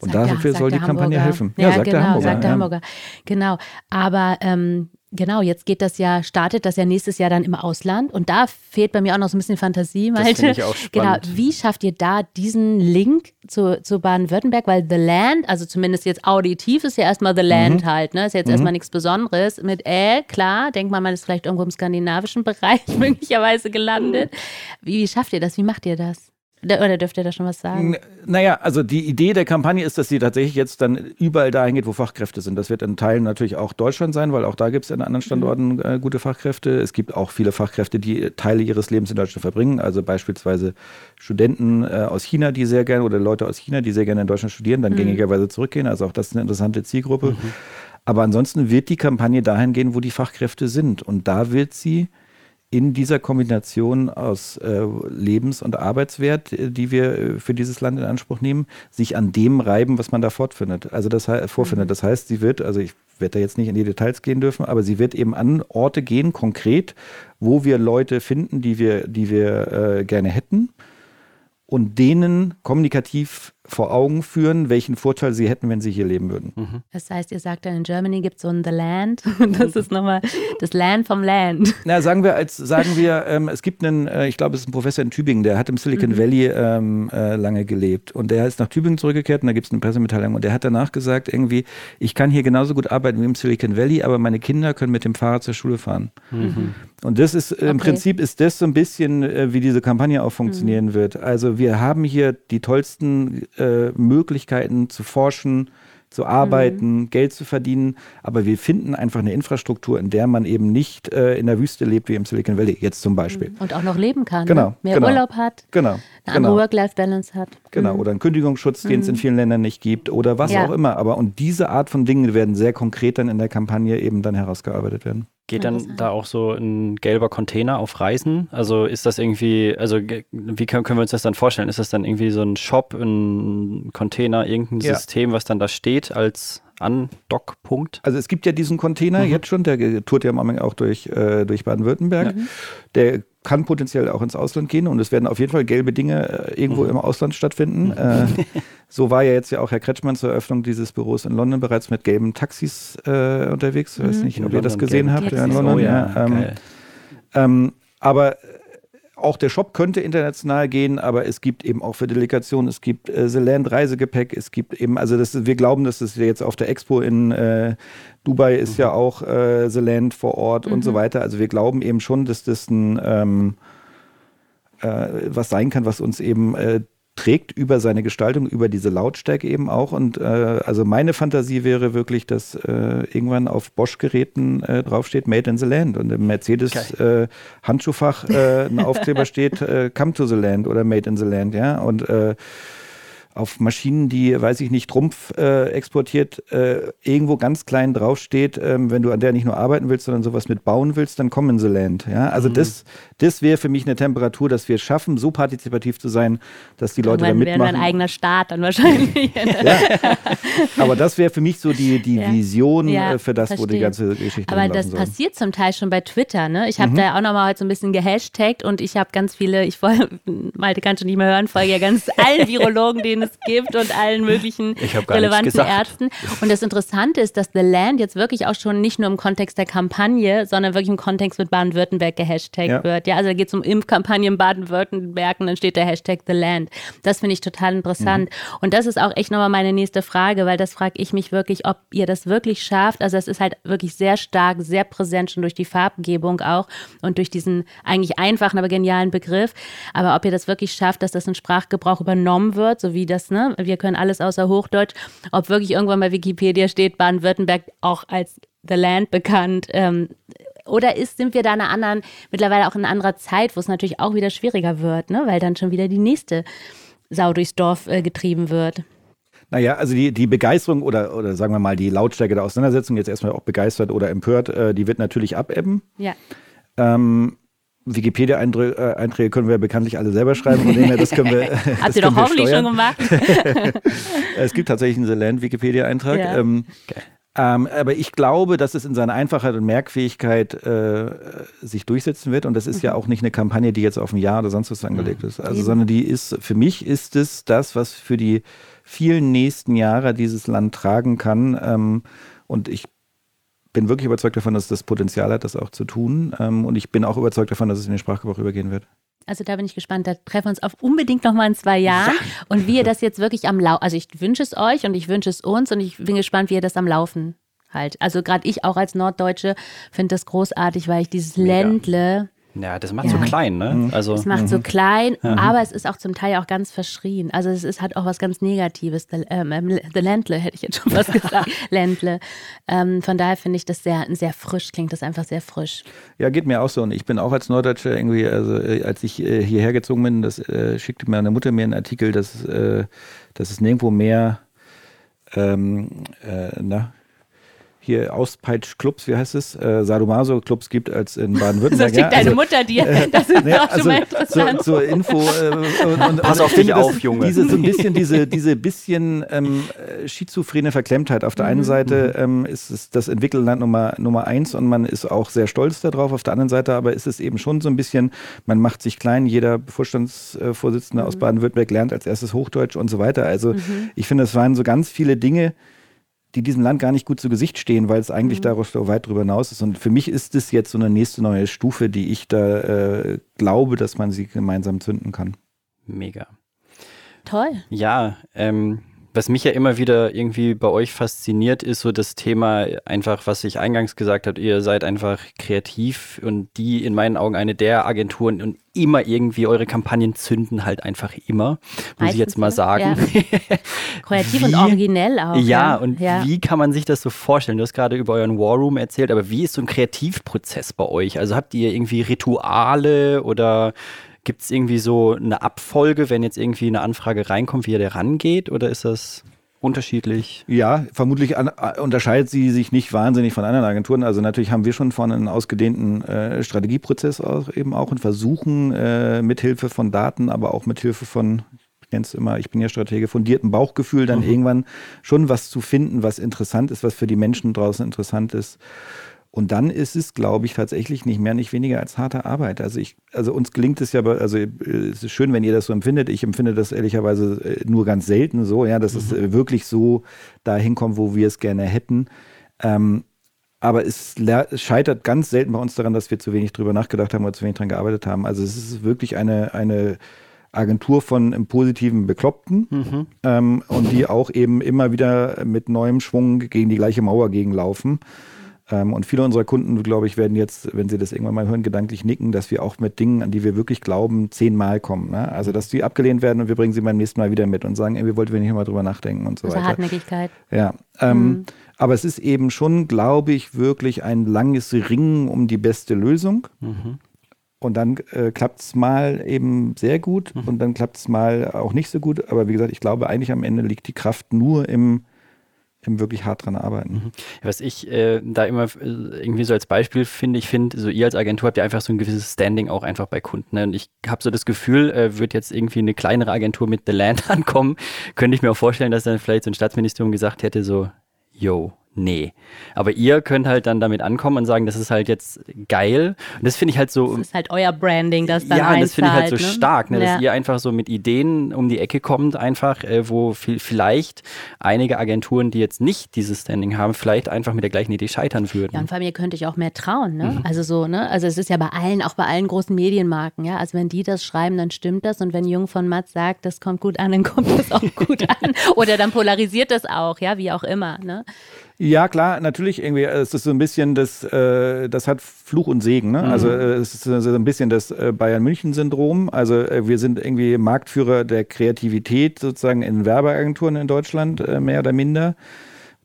Und sagt dafür der, soll die Kampagne helfen. Ja, ja sagt genau, der Hamburger. Sagt der Hamburger. Genau. Aber ähm, genau, jetzt geht das ja, startet das ja nächstes Jahr dann im Ausland. Und da fehlt bei mir auch noch so ein bisschen Fantasie, Malte. Das ich auch genau, spannend. Genau, wie schafft ihr da diesen Link zu, zu Baden-Württemberg? Weil The Land, also zumindest jetzt auditiv, ist ja erstmal The Land mhm. halt, ne? Ist jetzt mhm. erstmal nichts Besonderes. Mit Äh, klar, denkt man, man ist vielleicht irgendwo im skandinavischen Bereich möglicherweise gelandet. Wie, wie schafft ihr das? Wie macht ihr das? Oder dürft ihr da schon was sagen? Naja, also die Idee der Kampagne ist, dass sie tatsächlich jetzt dann überall dahin geht, wo Fachkräfte sind. Das wird in Teilen natürlich auch Deutschland sein, weil auch da gibt es in anderen Standorten mhm. äh, gute Fachkräfte. Es gibt auch viele Fachkräfte, die Teile ihres Lebens in Deutschland verbringen. Also beispielsweise Studenten äh, aus China, die sehr gerne, oder Leute aus China, die sehr gerne in Deutschland studieren, dann mhm. gängigerweise zurückgehen. Also auch das ist eine interessante Zielgruppe. Mhm. Aber ansonsten wird die Kampagne dahin gehen, wo die Fachkräfte sind. Und da wird sie in dieser Kombination aus äh, Lebens- und Arbeitswert, äh, die wir äh, für dieses Land in Anspruch nehmen, sich an dem reiben, was man da fortfindet. Also das vorfindet. Mhm. Das heißt, sie wird, also ich werde da jetzt nicht in die Details gehen dürfen, aber sie wird eben an Orte gehen, konkret, wo wir Leute finden, die wir, die wir äh, gerne hätten und denen kommunikativ vor Augen führen, welchen Vorteil sie hätten, wenn sie hier leben würden. Mhm. Das heißt, ihr sagt dann, in Germany gibt es so ein The Land. Das ist nochmal das Land vom Land. Na, sagen wir, als sagen wir, ähm, es gibt einen, äh, ich glaube, es ist ein Professor in Tübingen, der hat im Silicon mhm. Valley ähm, äh, lange gelebt. Und der ist nach Tübingen zurückgekehrt und da gibt es eine Pressemitteilung. Und der hat danach gesagt, irgendwie, ich kann hier genauso gut arbeiten wie im Silicon Valley, aber meine Kinder können mit dem Fahrrad zur Schule fahren. Mhm. Und das ist äh, im okay. Prinzip ist das so ein bisschen, äh, wie diese Kampagne auch funktionieren mhm. wird. Also wir haben hier die tollsten äh, Möglichkeiten zu forschen, zu arbeiten, mhm. Geld zu verdienen. Aber wir finden einfach eine Infrastruktur, in der man eben nicht äh, in der Wüste lebt wie im Silicon Valley, jetzt zum Beispiel. Mhm. Und auch noch leben kann. Genau. Ne? Mehr genau, Urlaub hat. Genau. Eine genau. andere Work-Life-Balance hat. Genau. Mhm. Oder einen Kündigungsschutz, den es in mhm. vielen Ländern nicht gibt oder was ja. auch immer. Aber und diese Art von Dingen werden sehr konkret dann in der Kampagne eben dann herausgearbeitet werden. Geht dann da auch so ein gelber Container auf Reisen? Also ist das irgendwie, also wie können, wir uns das dann vorstellen? Ist das dann irgendwie so ein Shop, ein Container, irgendein ja. System, was dann da steht als Andockpunkt? Also es gibt ja diesen Container mhm. jetzt schon, der tourt ja am Anfang auch durch, äh, durch Baden-Württemberg. Mhm. Der kann potenziell auch ins Ausland gehen und es werden auf jeden Fall gelbe Dinge äh, irgendwo mhm. im Ausland stattfinden. Mhm. Äh, so war ja jetzt ja auch Herr Kretschmann zur Eröffnung dieses Büros in London bereits mit gelben Taxis äh, unterwegs. Ich weiß mhm. nicht, ob ihr das gesehen habt. Ja, in London. Oh, ja. Ähm, ähm, aber auch der Shop könnte international gehen, aber es gibt eben auch für Delegationen, es gibt äh, The Land Reisegepäck, es gibt eben, also das, wir glauben, dass das jetzt auf der Expo in äh, Dubai ist mhm. ja auch äh, The Land vor Ort mhm. und so mhm. weiter. Also wir glauben eben schon, dass das ein ähm, äh, was sein kann, was uns eben äh, trägt über seine Gestaltung, über diese Lautstärke eben auch. Und äh, also meine Fantasie wäre wirklich, dass äh, irgendwann auf Bosch-Geräten äh, draufsteht Made in the Land und im Mercedes-Handschuhfach äh, äh, ein Aufkleber steht äh, Come to the Land oder Made in the Land, ja. Und äh, auf Maschinen, die, weiß ich nicht, Trumpf äh, exportiert, äh, irgendwo ganz klein draufsteht, ähm, wenn du an der nicht nur arbeiten willst, sondern sowas mit bauen willst, dann komm in the land. Ja? Also mhm. das, das wäre für mich eine Temperatur, dass wir es schaffen, so partizipativ zu sein, dass die Leute da mitmachen. wäre ein eigener Staat dann wahrscheinlich. ja. Aber das wäre für mich so die, die ja. Vision ja, äh, für das, verstehe. wo die ganze Geschichte Aber das soll. passiert zum Teil schon bei Twitter. Ne? Ich habe mhm. da auch nochmal heute so ein bisschen gehashtagt und ich habe ganz viele, ich wollte, Malte kannst du nicht mehr hören, folge ja ganz allen Virologen, denen es gibt und allen möglichen relevanten Ärzten. Und das Interessante ist, dass The Land jetzt wirklich auch schon nicht nur im Kontext der Kampagne, sondern wirklich im Kontext mit Baden-Württemberg gehashtagt ja. wird. Ja, also da geht es um Impfkampagnen in Baden-Württemberg und dann steht der Hashtag The Land. Das finde ich total interessant. Mhm. Und das ist auch echt nochmal meine nächste Frage, weil das frage ich mich wirklich, ob ihr das wirklich schafft. Also es ist halt wirklich sehr stark, sehr präsent schon durch die Farbgebung auch und durch diesen eigentlich einfachen, aber genialen Begriff. Aber ob ihr das wirklich schafft, dass das in Sprachgebrauch übernommen wird, so wie das, ne, wir können alles außer Hochdeutsch, ob wirklich irgendwann bei Wikipedia steht, Baden-Württemberg auch als The Land bekannt. Ähm, oder ist, sind wir da in einer anderen, mittlerweile auch in einer anderen Zeit, wo es natürlich auch wieder schwieriger wird, ne? weil dann schon wieder die nächste Sau durchs Dorf äh, getrieben wird? Naja, also die, die Begeisterung oder, oder sagen wir mal die Lautstärke der Auseinandersetzung, jetzt erstmal auch begeistert oder empört, äh, die wird natürlich abebben. Ja. Ähm, Wikipedia-Einträge können wir bekanntlich alle selber schreiben, von dem her, das können wir. Habt ihr doch hoffentlich schon gemacht. es gibt tatsächlich einen The Land Wikipedia-Eintrag. Ja. Ähm, okay. ähm, aber ich glaube, dass es in seiner Einfachheit und Merkfähigkeit äh, sich durchsetzen wird. Und das ist mhm. ja auch nicht eine Kampagne, die jetzt auf ein Jahr oder sonst was angelegt mhm. ist. Also, sondern die ist, für mich ist es das, was für die vielen nächsten Jahre dieses Land tragen kann. Ähm, und ich bin wirklich überzeugt davon, dass es das Potenzial hat, das auch zu tun. Ähm, und ich bin auch überzeugt davon, dass es in den Sprachgebrauch übergehen wird. Also da bin ich gespannt. Da treffen wir uns auf unbedingt nochmal in zwei Jahren. Ja. Und wie ihr das jetzt wirklich am Laufen, also ich wünsche es euch und ich wünsche es uns und ich bin gespannt, wie ihr das am Laufen halt. Also gerade ich auch als Norddeutsche finde das großartig, weil ich dieses Mega. Ländle ja, das macht ja. so klein, ne? Mhm. Also, es macht mhm. so klein, mhm. aber es ist auch zum Teil auch ganz verschrien. Also es ist halt auch was ganz Negatives. The, ähm, ähm the Ländle hätte ich jetzt schon was gesagt. Ländle. Ähm, von daher finde ich das sehr, sehr frisch, klingt das einfach sehr frisch. Ja, geht mir auch so. Und ich bin auch als Norddeutscher irgendwie, also äh, als ich äh, hierher gezogen bin, das äh, schickte meine Mutter mir einen Artikel, dass, äh, dass es nirgendwo mehr ähm, äh, na, hier Auspeitsch-Clubs, wie heißt es, äh, Sadomaso-Clubs gibt als in Baden-Württemberg. so schickt ja, deine also, Mutter dir. Das ist ne, auch also, schon mal interessant. So, so Info. Äh, und, und, Pass auf dich auf, Junge. Diese, so ein bisschen, diese, diese bisschen ähm, schizophrene Verklemmtheit. Auf der einen mhm. Seite mhm. ähm, ist es das Entwickelland Nummer, Nummer eins und man ist auch sehr stolz darauf. Auf der anderen Seite aber ist es eben schon so ein bisschen, man macht sich klein. Jeder Vorstandsvorsitzende mhm. aus Baden-Württemberg lernt als erstes Hochdeutsch und so weiter. Also mhm. ich finde, es waren so ganz viele Dinge, die diesem Land gar nicht gut zu Gesicht stehen, weil es eigentlich mhm. daraus so weit drüber hinaus ist. Und für mich ist es jetzt so eine nächste neue Stufe, die ich da äh, glaube, dass man sie gemeinsam zünden kann. Mega. Toll. Ja, ähm, was mich ja immer wieder irgendwie bei euch fasziniert, ist so das Thema einfach, was ich eingangs gesagt habe, ihr seid einfach kreativ und die in meinen Augen eine der Agenturen und immer irgendwie eure Kampagnen zünden halt einfach immer, muss Meistens, ich jetzt mal sagen. Ja. Kreativ wie, und originell auch. Ja, ja. und ja. wie kann man sich das so vorstellen? Du hast gerade über euren War Room erzählt, aber wie ist so ein Kreativprozess bei euch? Also habt ihr irgendwie Rituale oder Gibt es irgendwie so eine Abfolge, wenn jetzt irgendwie eine Anfrage reinkommt, wie ihr da rangeht? Oder ist das unterschiedlich? Ja, vermutlich an, äh, unterscheidet sie sich nicht wahnsinnig von anderen Agenturen. Also natürlich haben wir schon vorne einen ausgedehnten äh, Strategieprozess auch, eben auch und versuchen äh, mithilfe von Daten, aber auch mithilfe von, ich nenne es immer, ich bin ja Stratege, fundiertem Bauchgefühl, dann mhm. irgendwann schon was zu finden, was interessant ist, was für die Menschen draußen interessant ist. Und dann ist es, glaube ich, tatsächlich nicht mehr, nicht weniger als harte Arbeit. Also ich, also uns gelingt es ja, also äh, es ist schön, wenn ihr das so empfindet. Ich empfinde das ehrlicherweise äh, nur ganz selten so, ja, dass mhm. es äh, wirklich so dahin kommt, wo wir es gerne hätten. Ähm, aber es, es, scheitert ganz selten bei uns daran, dass wir zu wenig drüber nachgedacht haben oder zu wenig dran gearbeitet haben. Also es ist wirklich eine, eine Agentur von im positiven Bekloppten mhm. ähm, und die auch eben immer wieder mit neuem Schwung gegen die gleiche Mauer gegenlaufen. Ähm, und viele unserer Kunden, glaube ich, werden jetzt, wenn sie das irgendwann mal hören, gedanklich nicken, dass wir auch mit Dingen, an die wir wirklich glauben, zehnmal kommen. Ne? Also, dass die abgelehnt werden und wir bringen sie beim nächsten Mal wieder mit und sagen, ey, wir wollten nicht mal drüber nachdenken und so also weiter. Hartnäckigkeit. Ja. Ähm, mhm. Aber es ist eben schon, glaube ich, wirklich ein langes Ringen um die beste Lösung. Mhm. Und dann äh, klappt es mal eben sehr gut mhm. und dann klappt es mal auch nicht so gut. Aber wie gesagt, ich glaube, eigentlich am Ende liegt die Kraft nur im eben wirklich hart dran arbeiten. Mhm. Was ich äh, da immer äh, irgendwie so als Beispiel finde, ich finde, so ihr als Agentur habt ja einfach so ein gewisses Standing auch einfach bei Kunden. Ne? Und ich habe so das Gefühl, äh, wird jetzt irgendwie eine kleinere Agentur mit The Land ankommen, könnte ich mir auch vorstellen, dass dann vielleicht so ein Staatsministerium gesagt hätte, so, yo, nee. Aber ihr könnt halt dann damit ankommen und sagen, das ist halt jetzt geil. Und das finde ich halt so. Das ist halt euer Branding, das dann Ja, das finde ich halt so ne? stark, ne, Ja. dass ihr einfach so mit Ideen um die Ecke kommt, einfach, äh, wo vi- vielleicht einige Agenturen, die jetzt nicht dieses Standing haben, vielleicht einfach mit der gleichen Idee scheitern würden. Ja, und vor allem, ihr könnt euch auch mehr trauen, ne? Mhm. Also so, ne? Also es ist ja bei allen, auch bei allen großen Medienmarken, ja. Also wenn die das schreiben, dann stimmt das. Und wenn Jung von Matt sagt, das kommt gut an, dann kommt das auch gut an. Oder dann polarisiert das auch, ja, wie auch immer, ne? Ja, klar, natürlich irgendwie. äh, Es ist so ein bisschen das, äh, das hat Fluch und Segen. Ne? Also äh, es ist so ein bisschen das äh, Bayern München-Syndrom. Also wir sind irgendwie Marktführer der Kreativität sozusagen in Werbeagenturen in Deutschland, mehr oder minder.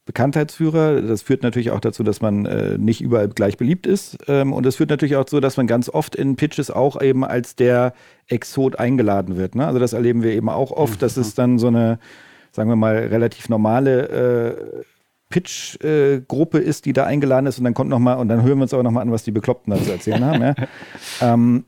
Bekanntheitsführer. Das führt natürlich auch dazu, dass man äh, nicht überall gleich beliebt ist. Ähm, und es führt natürlich auch dazu, dass man ganz oft in Pitches auch eben als der Exot eingeladen wird. Ne? Also das erleben wir eben auch oft, dass es dann so eine, sagen wir mal, relativ normale äh, Pitch-Gruppe ist, die da eingeladen ist und dann kommt noch mal und dann hören wir uns aber noch mal an, was die Bekloppten da zu erzählen haben. Ja. Ähm,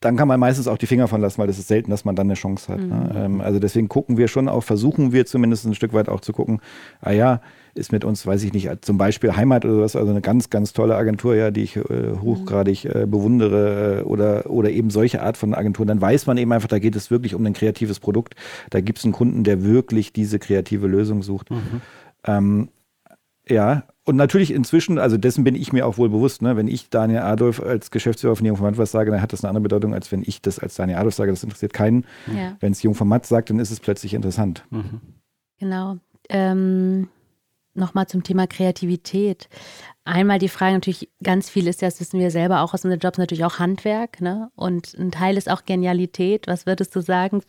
dann kann man meistens auch die Finger von lassen, weil es ist selten, dass man dann eine Chance hat. Ne? Ähm, also deswegen gucken wir schon auch, versuchen wir zumindest ein Stück weit auch zu gucken, ah ja, ist mit uns, weiß ich nicht, zum Beispiel Heimat oder sowas, also eine ganz, ganz tolle Agentur, ja, die ich äh, hochgradig äh, bewundere äh, oder, oder eben solche Art von Agenturen, dann weiß man eben einfach, da geht es wirklich um ein kreatives Produkt. Da gibt es einen Kunden, der wirklich diese kreative Lösung sucht. Ähm, ja, und natürlich inzwischen, also dessen bin ich mir auch wohl bewusst, ne? wenn ich Daniel Adolf als Geschäftsführer von Jung von Matt was sage, dann hat das eine andere Bedeutung, als wenn ich das als Daniel Adolf sage. Das interessiert keinen. Ja. Wenn es Jung von Matt sagt, dann ist es plötzlich interessant. Genau. Ähm, Nochmal zum Thema Kreativität. Einmal die Frage natürlich, ganz viel ist ja, das wissen wir selber auch aus unseren Jobs, natürlich auch Handwerk. Ne? Und ein Teil ist auch Genialität. Was würdest du sagen?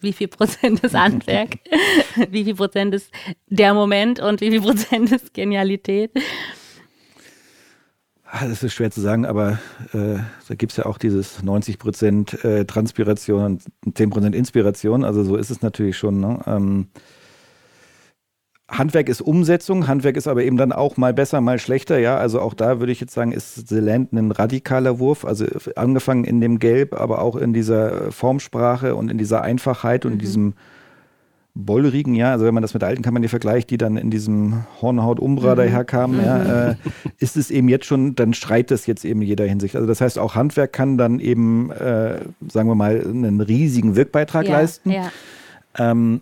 Wie viel Prozent ist Handwerk? wie viel Prozent ist der Moment und wie viel Prozent ist Genialität? Ah, Das ist schwer zu sagen, aber äh, da gibt es ja auch dieses 90 Prozent äh, Transpiration und 10 Prozent Inspiration. Also so ist es natürlich schon. Ne? Ähm, Handwerk ist Umsetzung, Handwerk ist aber eben dann auch mal besser, mal schlechter. Ja, also auch da würde ich jetzt sagen, ist The Land ein radikaler Wurf. Also angefangen in dem Gelb, aber auch in dieser Formsprache und in dieser Einfachheit und in diesem Bollrigen, ja, also wenn man das mit alten Kampagne vergleicht, die dann in diesem Hornhaut-Umbra daherkam, ja, äh, ist es eben jetzt schon, dann schreit das jetzt eben in jeder Hinsicht. Also das heißt, auch Handwerk kann dann eben, äh, sagen wir mal, einen riesigen Wirkbeitrag leisten. Ja. Ähm,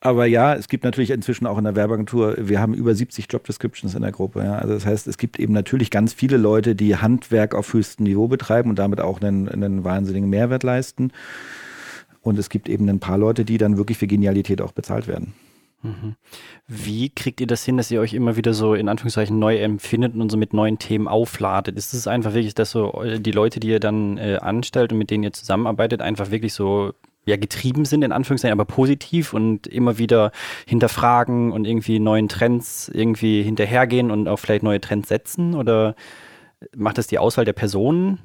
aber ja, es gibt natürlich inzwischen auch in der Werbeagentur, wir haben über 70 Job Descriptions in der Gruppe. Ja. Also das heißt, es gibt eben natürlich ganz viele Leute, die Handwerk auf höchstem Niveau betreiben und damit auch einen, einen wahnsinnigen Mehrwert leisten. Und es gibt eben ein paar Leute, die dann wirklich für Genialität auch bezahlt werden. Wie kriegt ihr das hin, dass ihr euch immer wieder so in Anführungszeichen neu empfindet und so mit neuen Themen aufladet? Ist es einfach wirklich, dass so äh, die Leute, die ihr dann äh, anstellt und mit denen ihr zusammenarbeitet, einfach wirklich so ja, getrieben sind, in Anführungszeichen, aber positiv und immer wieder hinterfragen und irgendwie neuen Trends irgendwie hinterhergehen und auch vielleicht neue Trends setzen? Oder macht das die Auswahl der Personen?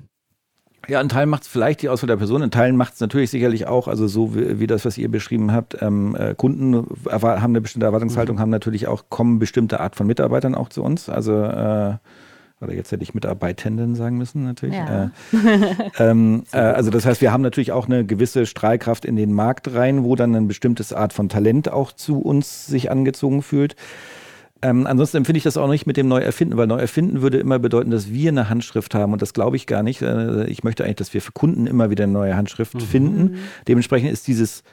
Ja, in Teilen macht es vielleicht die Auswahl der Person, in Teilen macht es natürlich sicherlich auch, also so wie, wie das, was ihr beschrieben habt, ähm, äh, Kunden haben eine bestimmte Erwartungshaltung, haben natürlich auch, kommen bestimmte Art von Mitarbeitern auch zu uns. Also, äh, oder jetzt hätte ich Mitarbeitenden sagen müssen, natürlich. Ja. Äh, ähm, äh, also das heißt, wir haben natürlich auch eine gewisse Strahlkraft in den Markt rein, wo dann ein bestimmtes Art von Talent auch zu uns sich angezogen fühlt. Ähm, ansonsten empfinde ich das auch nicht mit dem Neuerfinden, weil Neuerfinden würde immer bedeuten, dass wir eine Handschrift haben und das glaube ich gar nicht. Äh, ich möchte eigentlich, dass wir für Kunden immer wieder eine neue Handschrift finden. Dementsprechend ist dieses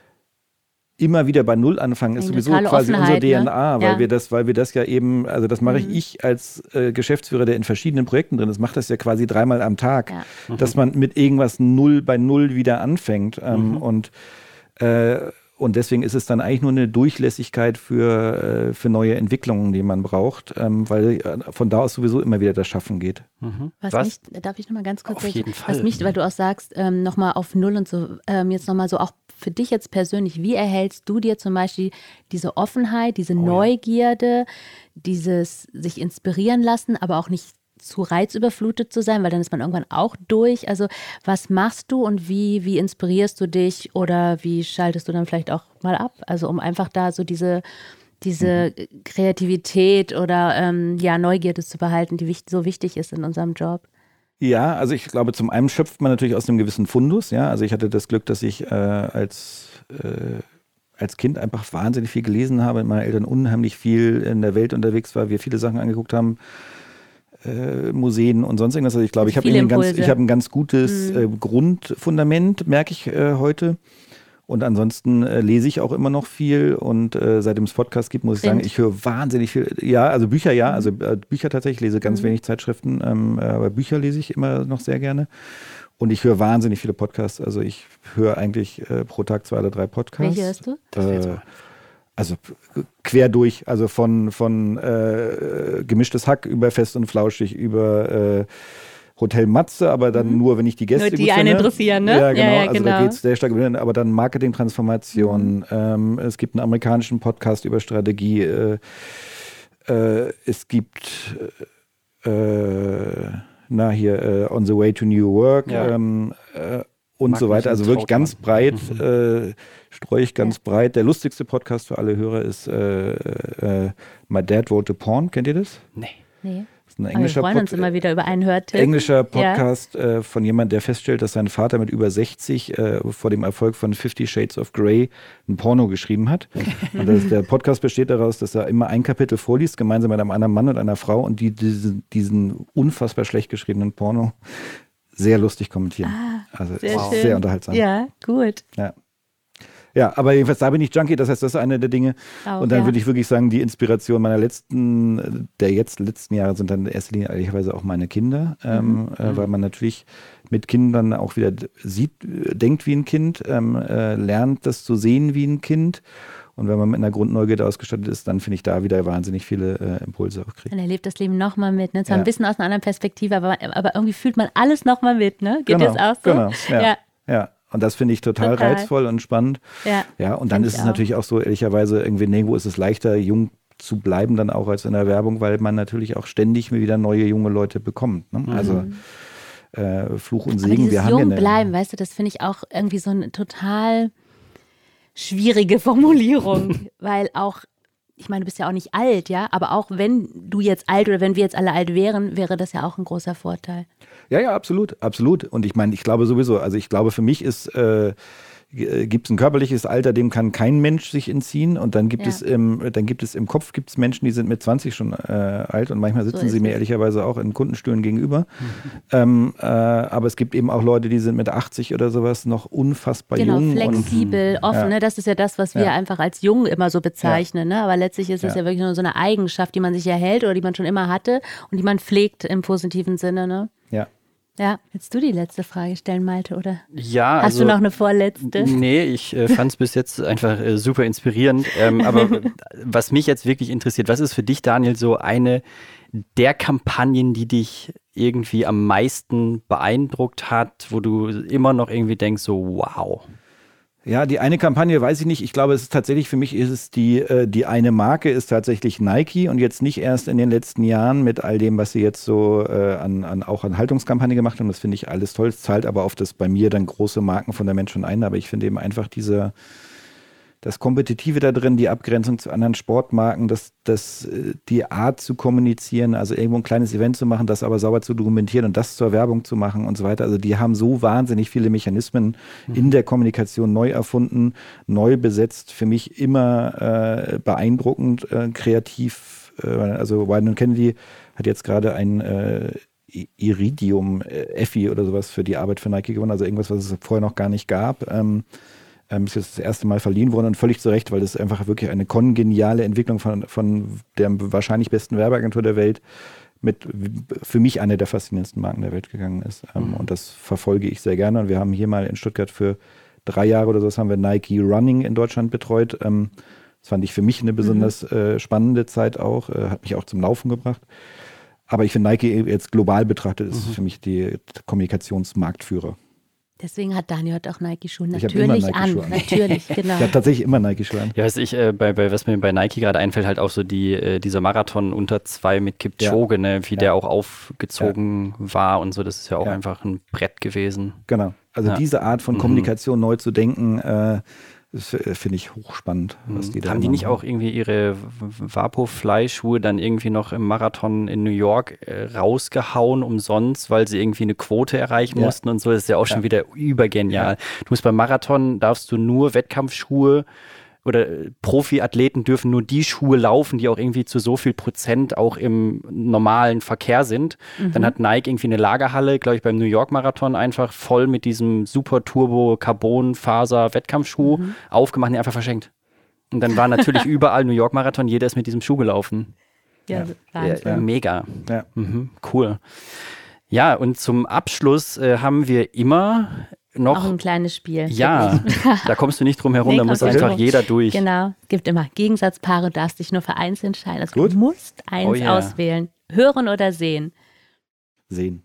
immer wieder bei Null anfangen ist sowieso quasi unsere Offenheit, ne? DNA, weil Ja. wir das, weil wir das ja eben, also das mache ich ich als äh, Geschäftsführer, der in verschiedenen Projekten drin ist, mache das ja quasi dreimal am Tag, Ja. dass man mit irgendwas Null bei Null wieder anfängt ähm, und äh, und deswegen ist es dann eigentlich nur eine Durchlässigkeit für, äh, für neue Entwicklungen, die man braucht, ähm, weil äh, von da aus sowieso immer wieder das Schaffen geht. Was, Was? mich, darf ich nochmal ganz kurz Auf sagen, jeden was Fall. mich, weil du auch sagst, ähm, nochmal auf Null und so, ähm, jetzt nochmal so auch für dich jetzt persönlich, wie erhältst du dir zum Beispiel diese Offenheit, diese Neugierde, dieses sich inspirieren lassen, aber auch nicht zu reizüberflutet zu sein, weil dann ist man irgendwann auch durch. Also was machst du und wie, wie inspirierst du dich oder wie schaltest du dann vielleicht auch mal ab? Also um einfach da so diese, diese Kreativität oder ähm, ja, Neugierde zu behalten, die so wichtig ist in unserem Job. Ja, also ich glaube, zum einen schöpft man natürlich aus einem gewissen Fundus. Ja, also ich hatte das Glück, dass ich äh, als äh, als Kind einfach wahnsinnig viel gelesen habe, mit meinen Eltern unheimlich viel in der Welt unterwegs war, wir viele Sachen angeguckt haben, äh, Museen und sonst irgendwas. Also ich glaube, ich habe ein, ganz, hab ein ganz gutes mhm. äh, Grundfundament, merke ich äh, heute. Und ansonsten äh, lese ich auch immer noch viel und äh, seitdem es Podcast gibt, muss ich sagen, ich höre wahnsinnig viel. Ja, also Bücher ja, mhm. also äh, Bücher tatsächlich, lese ganz mhm. wenig Zeitschriften, ähm, aber Bücher lese ich immer noch sehr gerne. Und ich höre wahnsinnig viele Podcasts. Also ich höre eigentlich äh, pro Tag zwei oder drei Podcasts. Welche hörst du? Äh, also quer durch, also von, von äh, gemischtes Hack über fest und flauschig, über äh, Hotel Matze, aber dann mhm. nur, wenn ich die Gäste nur die einen interessieren, ne? Ja, genau. Ja, ja, also genau. da geht es sehr stark, aber dann Marketing-Transformation. Mhm. Ähm, es gibt einen amerikanischen Podcast über Strategie. Äh, äh, es gibt äh, na hier äh, On the Way to New Work ja. ähm, äh, und Mag so weiter. Also wirklich ganz breit, mhm. äh, streue ich ganz ja. breit. Der lustigste Podcast für alle Hörer ist äh, äh, My Dad Wrote a Porn. Kennt ihr das? Nee. Nee ein englischer, wir freuen uns immer wieder über einen Hörtipp. englischer Podcast ja. äh, von jemandem, der feststellt, dass sein Vater mit über 60 äh, vor dem Erfolg von Fifty Shades of Grey ein Porno geschrieben hat. und das, der Podcast besteht daraus, dass er immer ein Kapitel vorliest, gemeinsam mit einem anderen Mann und einer Frau und die diesen, diesen unfassbar schlecht geschriebenen Porno sehr lustig kommentieren. Ah, also sehr, sehr unterhaltsam. Ja, gut. Ja. Ja, aber jedenfalls da bin ich Junkie, das heißt, das ist eine der Dinge. Auch, und dann ja. würde ich wirklich sagen, die Inspiration meiner letzten, der jetzt letzten Jahre sind dann in erster Linie ehrlicherweise auch meine Kinder, ähm, mhm. äh, weil man natürlich mit Kindern auch wieder sieht, denkt wie ein Kind, ähm, äh, lernt das zu sehen wie ein Kind. Und wenn man mit einer Grundneugierde ausgestattet ist, dann finde ich da wieder wahnsinnig viele äh, Impulse auch kriegt. Man erlebt das Leben nochmal mit, ne? Zwar ja. ein bisschen aus einer anderen Perspektive, aber, aber irgendwie fühlt man alles nochmal mit, ne? Geht genau, das auch so? Genau, ja. ja. ja. Und das finde ich total, total, reizvoll und spannend. Ja, ja und dann ist es auch. natürlich auch so, ehrlicherweise, irgendwie nirgendwo ist es leichter, jung zu bleiben, dann auch als in der Werbung, weil man natürlich auch ständig wieder neue junge Leute bekommt. Ne? Mhm. Also äh, Fluch und Segen. Aber wir haben jung ja bleiben, weißt du, das finde ich auch irgendwie so eine total schwierige Formulierung, weil auch ich meine, du bist ja auch nicht alt, ja, aber auch wenn du jetzt alt oder wenn wir jetzt alle alt wären, wäre das ja auch ein großer Vorteil. Ja, ja, absolut, absolut. Und ich meine, ich glaube sowieso, also ich glaube, für mich ist äh, äh, gibt es ein körperliches Alter, dem kann kein Mensch sich entziehen. Und dann gibt ja. es im, dann gibt es im Kopf gibt's Menschen, die sind mit 20 schon äh, alt und manchmal sitzen so sie mir es. ehrlicherweise auch in Kundenstühlen gegenüber. Mhm. Ähm, äh, aber es gibt eben auch Leute, die sind mit 80 oder sowas noch unfassbar genau, jung. flexibel, und, offen. Ja. Ne? Das ist ja das, was wir ja. einfach als jung immer so bezeichnen. Ne? Aber letztlich ist es ja. wirklich nur so eine Eigenschaft, die man sich erhält oder die man schon immer hatte und die man pflegt im positiven Sinne. Ne? Ja. Willst du die letzte Frage stellen, Malte, oder? Ja. Hast also, du noch eine vorletzte? Nee, ich äh, fand es bis jetzt einfach äh, super inspirierend. Ähm, aber was mich jetzt wirklich interessiert, was ist für dich, Daniel, so eine der Kampagnen, die dich irgendwie am meisten beeindruckt hat, wo du immer noch irgendwie denkst, so wow. Ja, die eine Kampagne weiß ich nicht. Ich glaube, es ist tatsächlich, für mich ist es die, äh, die eine Marke ist tatsächlich Nike und jetzt nicht erst in den letzten Jahren mit all dem, was sie jetzt so äh, an, an, auch an Haltungskampagne gemacht haben. Das finde ich alles toll. Es zahlt aber auf das bei mir dann große Marken von der Menschen ein. Aber ich finde eben einfach diese, das Kompetitive da drin, die Abgrenzung zu anderen Sportmarken, das, das, äh, die Art zu kommunizieren, also irgendwo ein kleines Event zu machen, das aber sauber zu dokumentieren und das zur Werbung zu machen und so weiter. Also die haben so wahnsinnig viele Mechanismen mhm. in der Kommunikation neu erfunden, neu besetzt, für mich immer äh, beeindruckend, äh, kreativ. Äh, also Wyden Kennedy hat jetzt gerade ein äh, Iridium äh, Effi oder sowas für die Arbeit für Nike gewonnen, also irgendwas, was es vorher noch gar nicht gab. Ähm, ähm, ist jetzt das erste Mal verliehen worden und völlig zu Recht, weil das einfach wirklich eine kongeniale Entwicklung von, von der wahrscheinlich besten Werbeagentur der Welt mit für mich eine der faszinierendsten Marken der Welt gegangen ist. Ähm, mhm. Und das verfolge ich sehr gerne. Und wir haben hier mal in Stuttgart für drei Jahre oder so haben wir Nike Running in Deutschland betreut. Ähm, das fand ich für mich eine besonders mhm. äh, spannende Zeit auch, äh, hat mich auch zum Laufen gebracht. Aber ich finde Nike jetzt global betrachtet ist mhm. für mich die Kommunikationsmarktführer. Deswegen hat Daniel heute auch Nike-Schuhe natürlich Nike an. an. Natürlich, genau. Ich habe tatsächlich immer Nike-Schuhe an. Ja, was, ich, äh, bei, bei, was mir bei Nike gerade einfällt, halt auch so die, äh, dieser Marathon unter zwei mit Kipchoge, ja. ne, wie ja. der auch aufgezogen ja. war und so. Das ist ja auch einfach ein Brett gewesen. Genau. Also diese Art von mhm. Kommunikation mhm. neu zu denken, äh, das äh, finde ich hochspannend, was mhm. die da Haben die nicht auch irgendwie ihre Vapo-Fly-Schuhe dann irgendwie noch im Marathon in New York äh, rausgehauen umsonst, weil sie irgendwie eine Quote erreichen ja. mussten und so? Das ist ja auch schon ja. wieder übergenial. Ja. Du musst beim Marathon darfst du nur Wettkampfschuhe oder äh, Profiathleten dürfen nur die Schuhe laufen, die auch irgendwie zu so viel Prozent auch im normalen Verkehr sind. Mhm. Dann hat Nike irgendwie eine Lagerhalle, glaube ich, beim New York Marathon einfach voll mit diesem Super Turbo Carbon Faser Wettkampfschuh mhm. aufgemacht und einfach verschenkt. Und dann war natürlich überall New York Marathon, jeder ist mit diesem Schuh gelaufen. Ja, ja, ja mega. Ja. Mhm, cool. Ja, und zum Abschluss äh, haben wir immer noch. Auch ein kleines Spiel. Ja, da kommst du nicht drum herum, nee, da muss einfach jeder durch. Genau, es gibt immer Gegensatzpaare, du darfst dich nur für eins entscheiden. Also Gut. du musst eins oh, yeah. auswählen. Hören oder sehen? Sehen.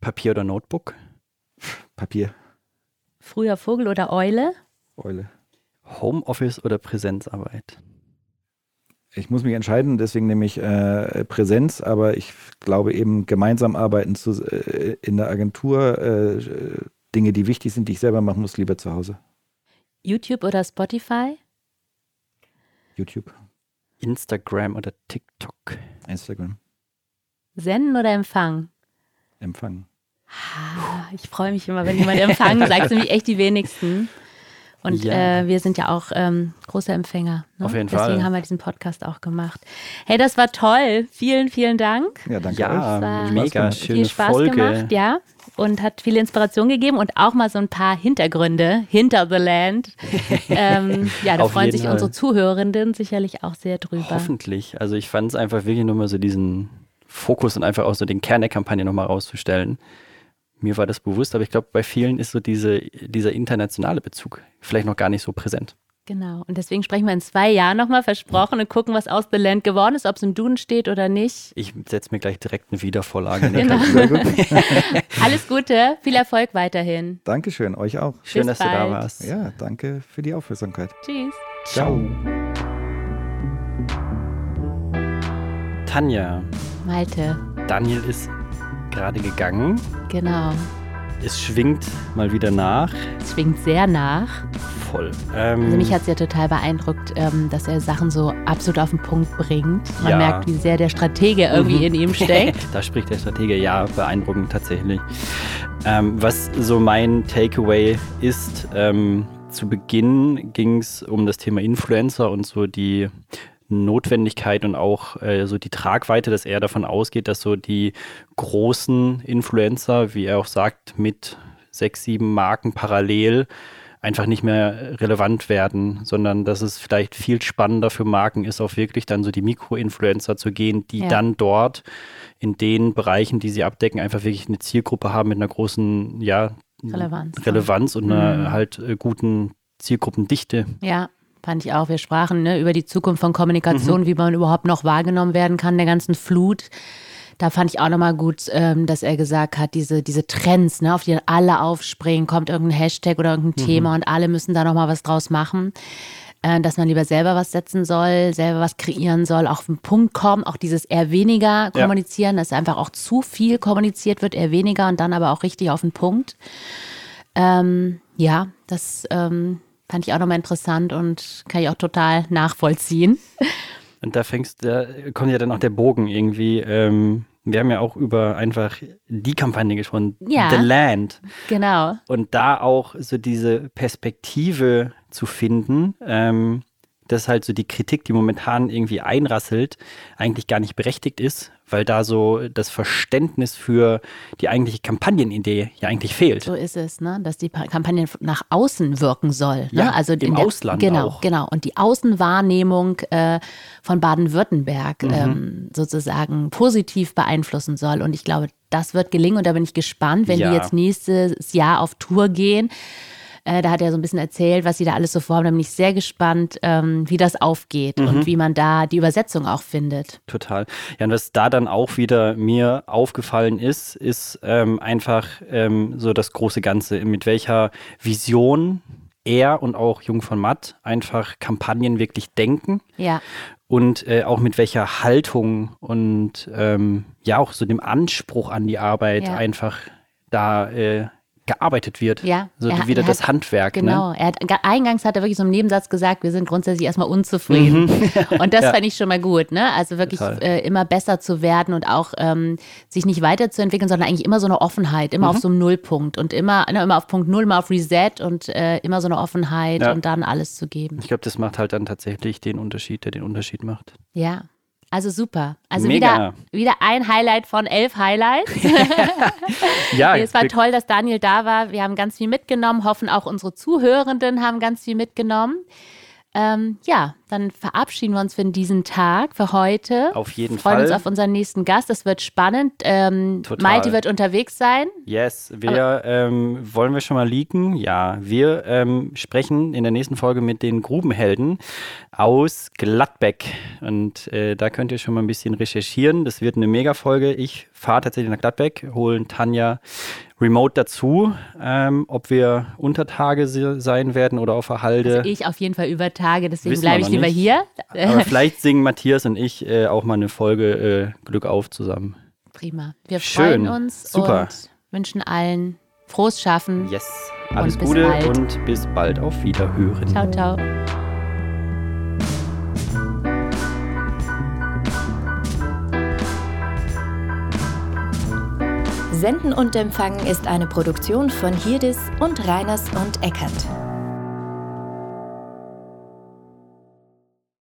Papier oder Notebook? Papier. Früher Vogel oder Eule? Eule. Homeoffice oder Präsenzarbeit? Ich muss mich entscheiden, deswegen nehme ich äh, Präsenz, aber ich glaube eben gemeinsam arbeiten zu, äh, in der Agentur, äh, Dinge, die wichtig sind, die ich selber machen muss, lieber zu Hause. YouTube oder Spotify? YouTube. Instagram oder TikTok? Instagram. Senden oder empfangen? Empfangen. Ich freue mich immer, wenn jemand empfangen sagt, sind echt die wenigsten. Und ja. äh, wir sind ja auch ähm, große Empfänger. Ne? Auf jeden Deswegen Fall. Deswegen haben wir diesen Podcast auch gemacht. Hey, das war toll. Vielen, vielen Dank. Ja, danke ja, euch. Mega schöne viel Spaß Folge. gemacht, ja. Und hat viel Inspiration gegeben und auch mal so ein paar Hintergründe hinter The Land. ähm, ja, da freuen sich Fall. unsere Zuhörenden sicherlich auch sehr drüber. Hoffentlich. Also ich fand es einfach wirklich nur mal so diesen Fokus und einfach auch so den Kern der Kampagne nochmal rauszustellen mir war das bewusst, aber ich glaube, bei vielen ist so diese, dieser internationale Bezug vielleicht noch gar nicht so präsent. Genau. Und deswegen sprechen wir in zwei Jahren nochmal versprochen und gucken, was aus The Land geworden ist, ob es im Duden steht oder nicht. Ich setze mir gleich direkt eine Wiedervorlage. genau. Alles Gute, viel Erfolg weiterhin. Dankeschön, euch auch. Schön, Bis dass bald. du da warst. Ja, danke für die Aufmerksamkeit. Tschüss. Ciao. Tanja. Malte. Daniel ist gerade gegangen. Genau. Es schwingt mal wieder nach. Es schwingt sehr nach. Voll. Ähm, also mich hat es ja total beeindruckt, ähm, dass er Sachen so absolut auf den Punkt bringt. Man ja. merkt, wie sehr der Stratege irgendwie mhm. in ihm steckt. da spricht der Stratege, ja, beeindruckend tatsächlich. Ähm, was so mein Takeaway ist, ähm, zu Beginn ging es um das Thema Influencer und so die Notwendigkeit und auch äh, so die Tragweite, dass er davon ausgeht, dass so die großen Influencer, wie er auch sagt, mit sechs, sieben Marken parallel einfach nicht mehr relevant werden, sondern dass es vielleicht viel spannender für Marken ist, auch wirklich dann so die Mikroinfluencer zu gehen, die ja. dann dort in den Bereichen, die sie abdecken, einfach wirklich eine Zielgruppe haben mit einer großen, ja, Relevanz, Relevanz und einer mhm. halt äh, guten Zielgruppendichte. Ja, Fand ich auch. Wir sprachen ne, über die Zukunft von Kommunikation, mhm. wie man überhaupt noch wahrgenommen werden kann, der ganzen Flut. Da fand ich auch nochmal gut, ähm, dass er gesagt hat, diese, diese Trends, ne, auf die alle aufspringen, kommt irgendein Hashtag oder irgendein mhm. Thema und alle müssen da nochmal was draus machen. Äh, dass man lieber selber was setzen soll, selber was kreieren soll, auch auf den Punkt kommen, auch dieses eher weniger kommunizieren, ja. dass einfach auch zu viel kommuniziert wird, eher weniger und dann aber auch richtig auf den Punkt. Ähm, ja, das ähm, Fand ich auch nochmal interessant und kann ich auch total nachvollziehen. Und da fängst, da kommt ja dann auch der Bogen irgendwie. Ähm, wir haben ja auch über einfach die Kampagne gesprochen, ja, The Land. Genau. Und da auch so diese Perspektive zu finden, ähm, dass halt so die Kritik, die momentan irgendwie einrasselt, eigentlich gar nicht berechtigt ist, weil da so das Verständnis für die eigentliche Kampagnenidee ja eigentlich fehlt. So ist es, ne? dass die Kampagne nach außen wirken soll. Ne? Ja, also im der, Ausland genau, auch. Genau, und die Außenwahrnehmung äh, von Baden-Württemberg mhm. ähm, sozusagen positiv beeinflussen soll. Und ich glaube, das wird gelingen und da bin ich gespannt, wenn ja. die jetzt nächstes Jahr auf Tour gehen äh, da hat er so ein bisschen erzählt, was sie da alles so vorhaben. Da bin ich sehr gespannt, ähm, wie das aufgeht mhm. und wie man da die Übersetzung auch findet. Total. Ja, und was da dann auch wieder mir aufgefallen ist, ist ähm, einfach ähm, so das große Ganze, mit welcher Vision er und auch Jung von Matt einfach Kampagnen wirklich denken. Ja. Und äh, auch mit welcher Haltung und ähm, ja auch so dem Anspruch an die Arbeit ja. einfach da äh, gearbeitet wird. Ja. So hat- wieder er das hat- Handwerk. Genau. Ne? Er hat, eingangs hat er wirklich so im Nebensatz gesagt, wir sind grundsätzlich erstmal unzufrieden. Und das Mhm. Ja. fand ich schon mal gut, ne? Also wirklich äh, immer besser zu werden und auch ähm, sich nicht weiterzuentwickeln, sondern eigentlich immer so eine Offenheit, immer auf Mhm. so einem Nullpunkt und immer, ne, immer auf Punkt Null, immer auf Reset und äh, immer so eine Offenheit Ja. und dann alles zu geben. Ich glaube, das macht halt dann tatsächlich den Unterschied, der den Unterschied macht. Ja. Also super. Also Mega. wieder, wieder ein Highlight von elf Highlights. Ja, es war toll, dass Daniel da war. Wir haben ganz viel mitgenommen, hoffen auch unsere Zuhörenden haben ganz viel mitgenommen. Ähm, ja, dann verabschieden wir uns für diesen Tag, für heute. Auf jeden Freuen Fall. uns auf unseren nächsten Gast. Das wird spannend. Ähm, Total. Malte wird unterwegs sein. Yes, wir ähm, wollen wir schon mal leaken. Ja, wir ähm, sprechen in der nächsten Folge mit den Grubenhelden aus Gladbeck. Und äh, da könnt ihr schon mal ein bisschen recherchieren. Das wird eine Mega-Folge. Ich fahre tatsächlich nach Gladbeck, holen Tanja remote dazu. Ähm, ob wir unter Tage se- sein werden oder auf der Halde. Also ich auf jeden Fall über Tage, deswegen bleibe ich lieber nicht. hier. Aber vielleicht singen Matthias und ich äh, auch mal eine Folge äh, Glück auf zusammen. Prima. Wir Schön. freuen uns Super. und wünschen allen frohes Schaffen. Yes, alles bis Gute und bis bald auf Wiederhören. Ciao, ciao. Senden und Empfangen ist eine Produktion von Hirdis und Reiners und Eckert.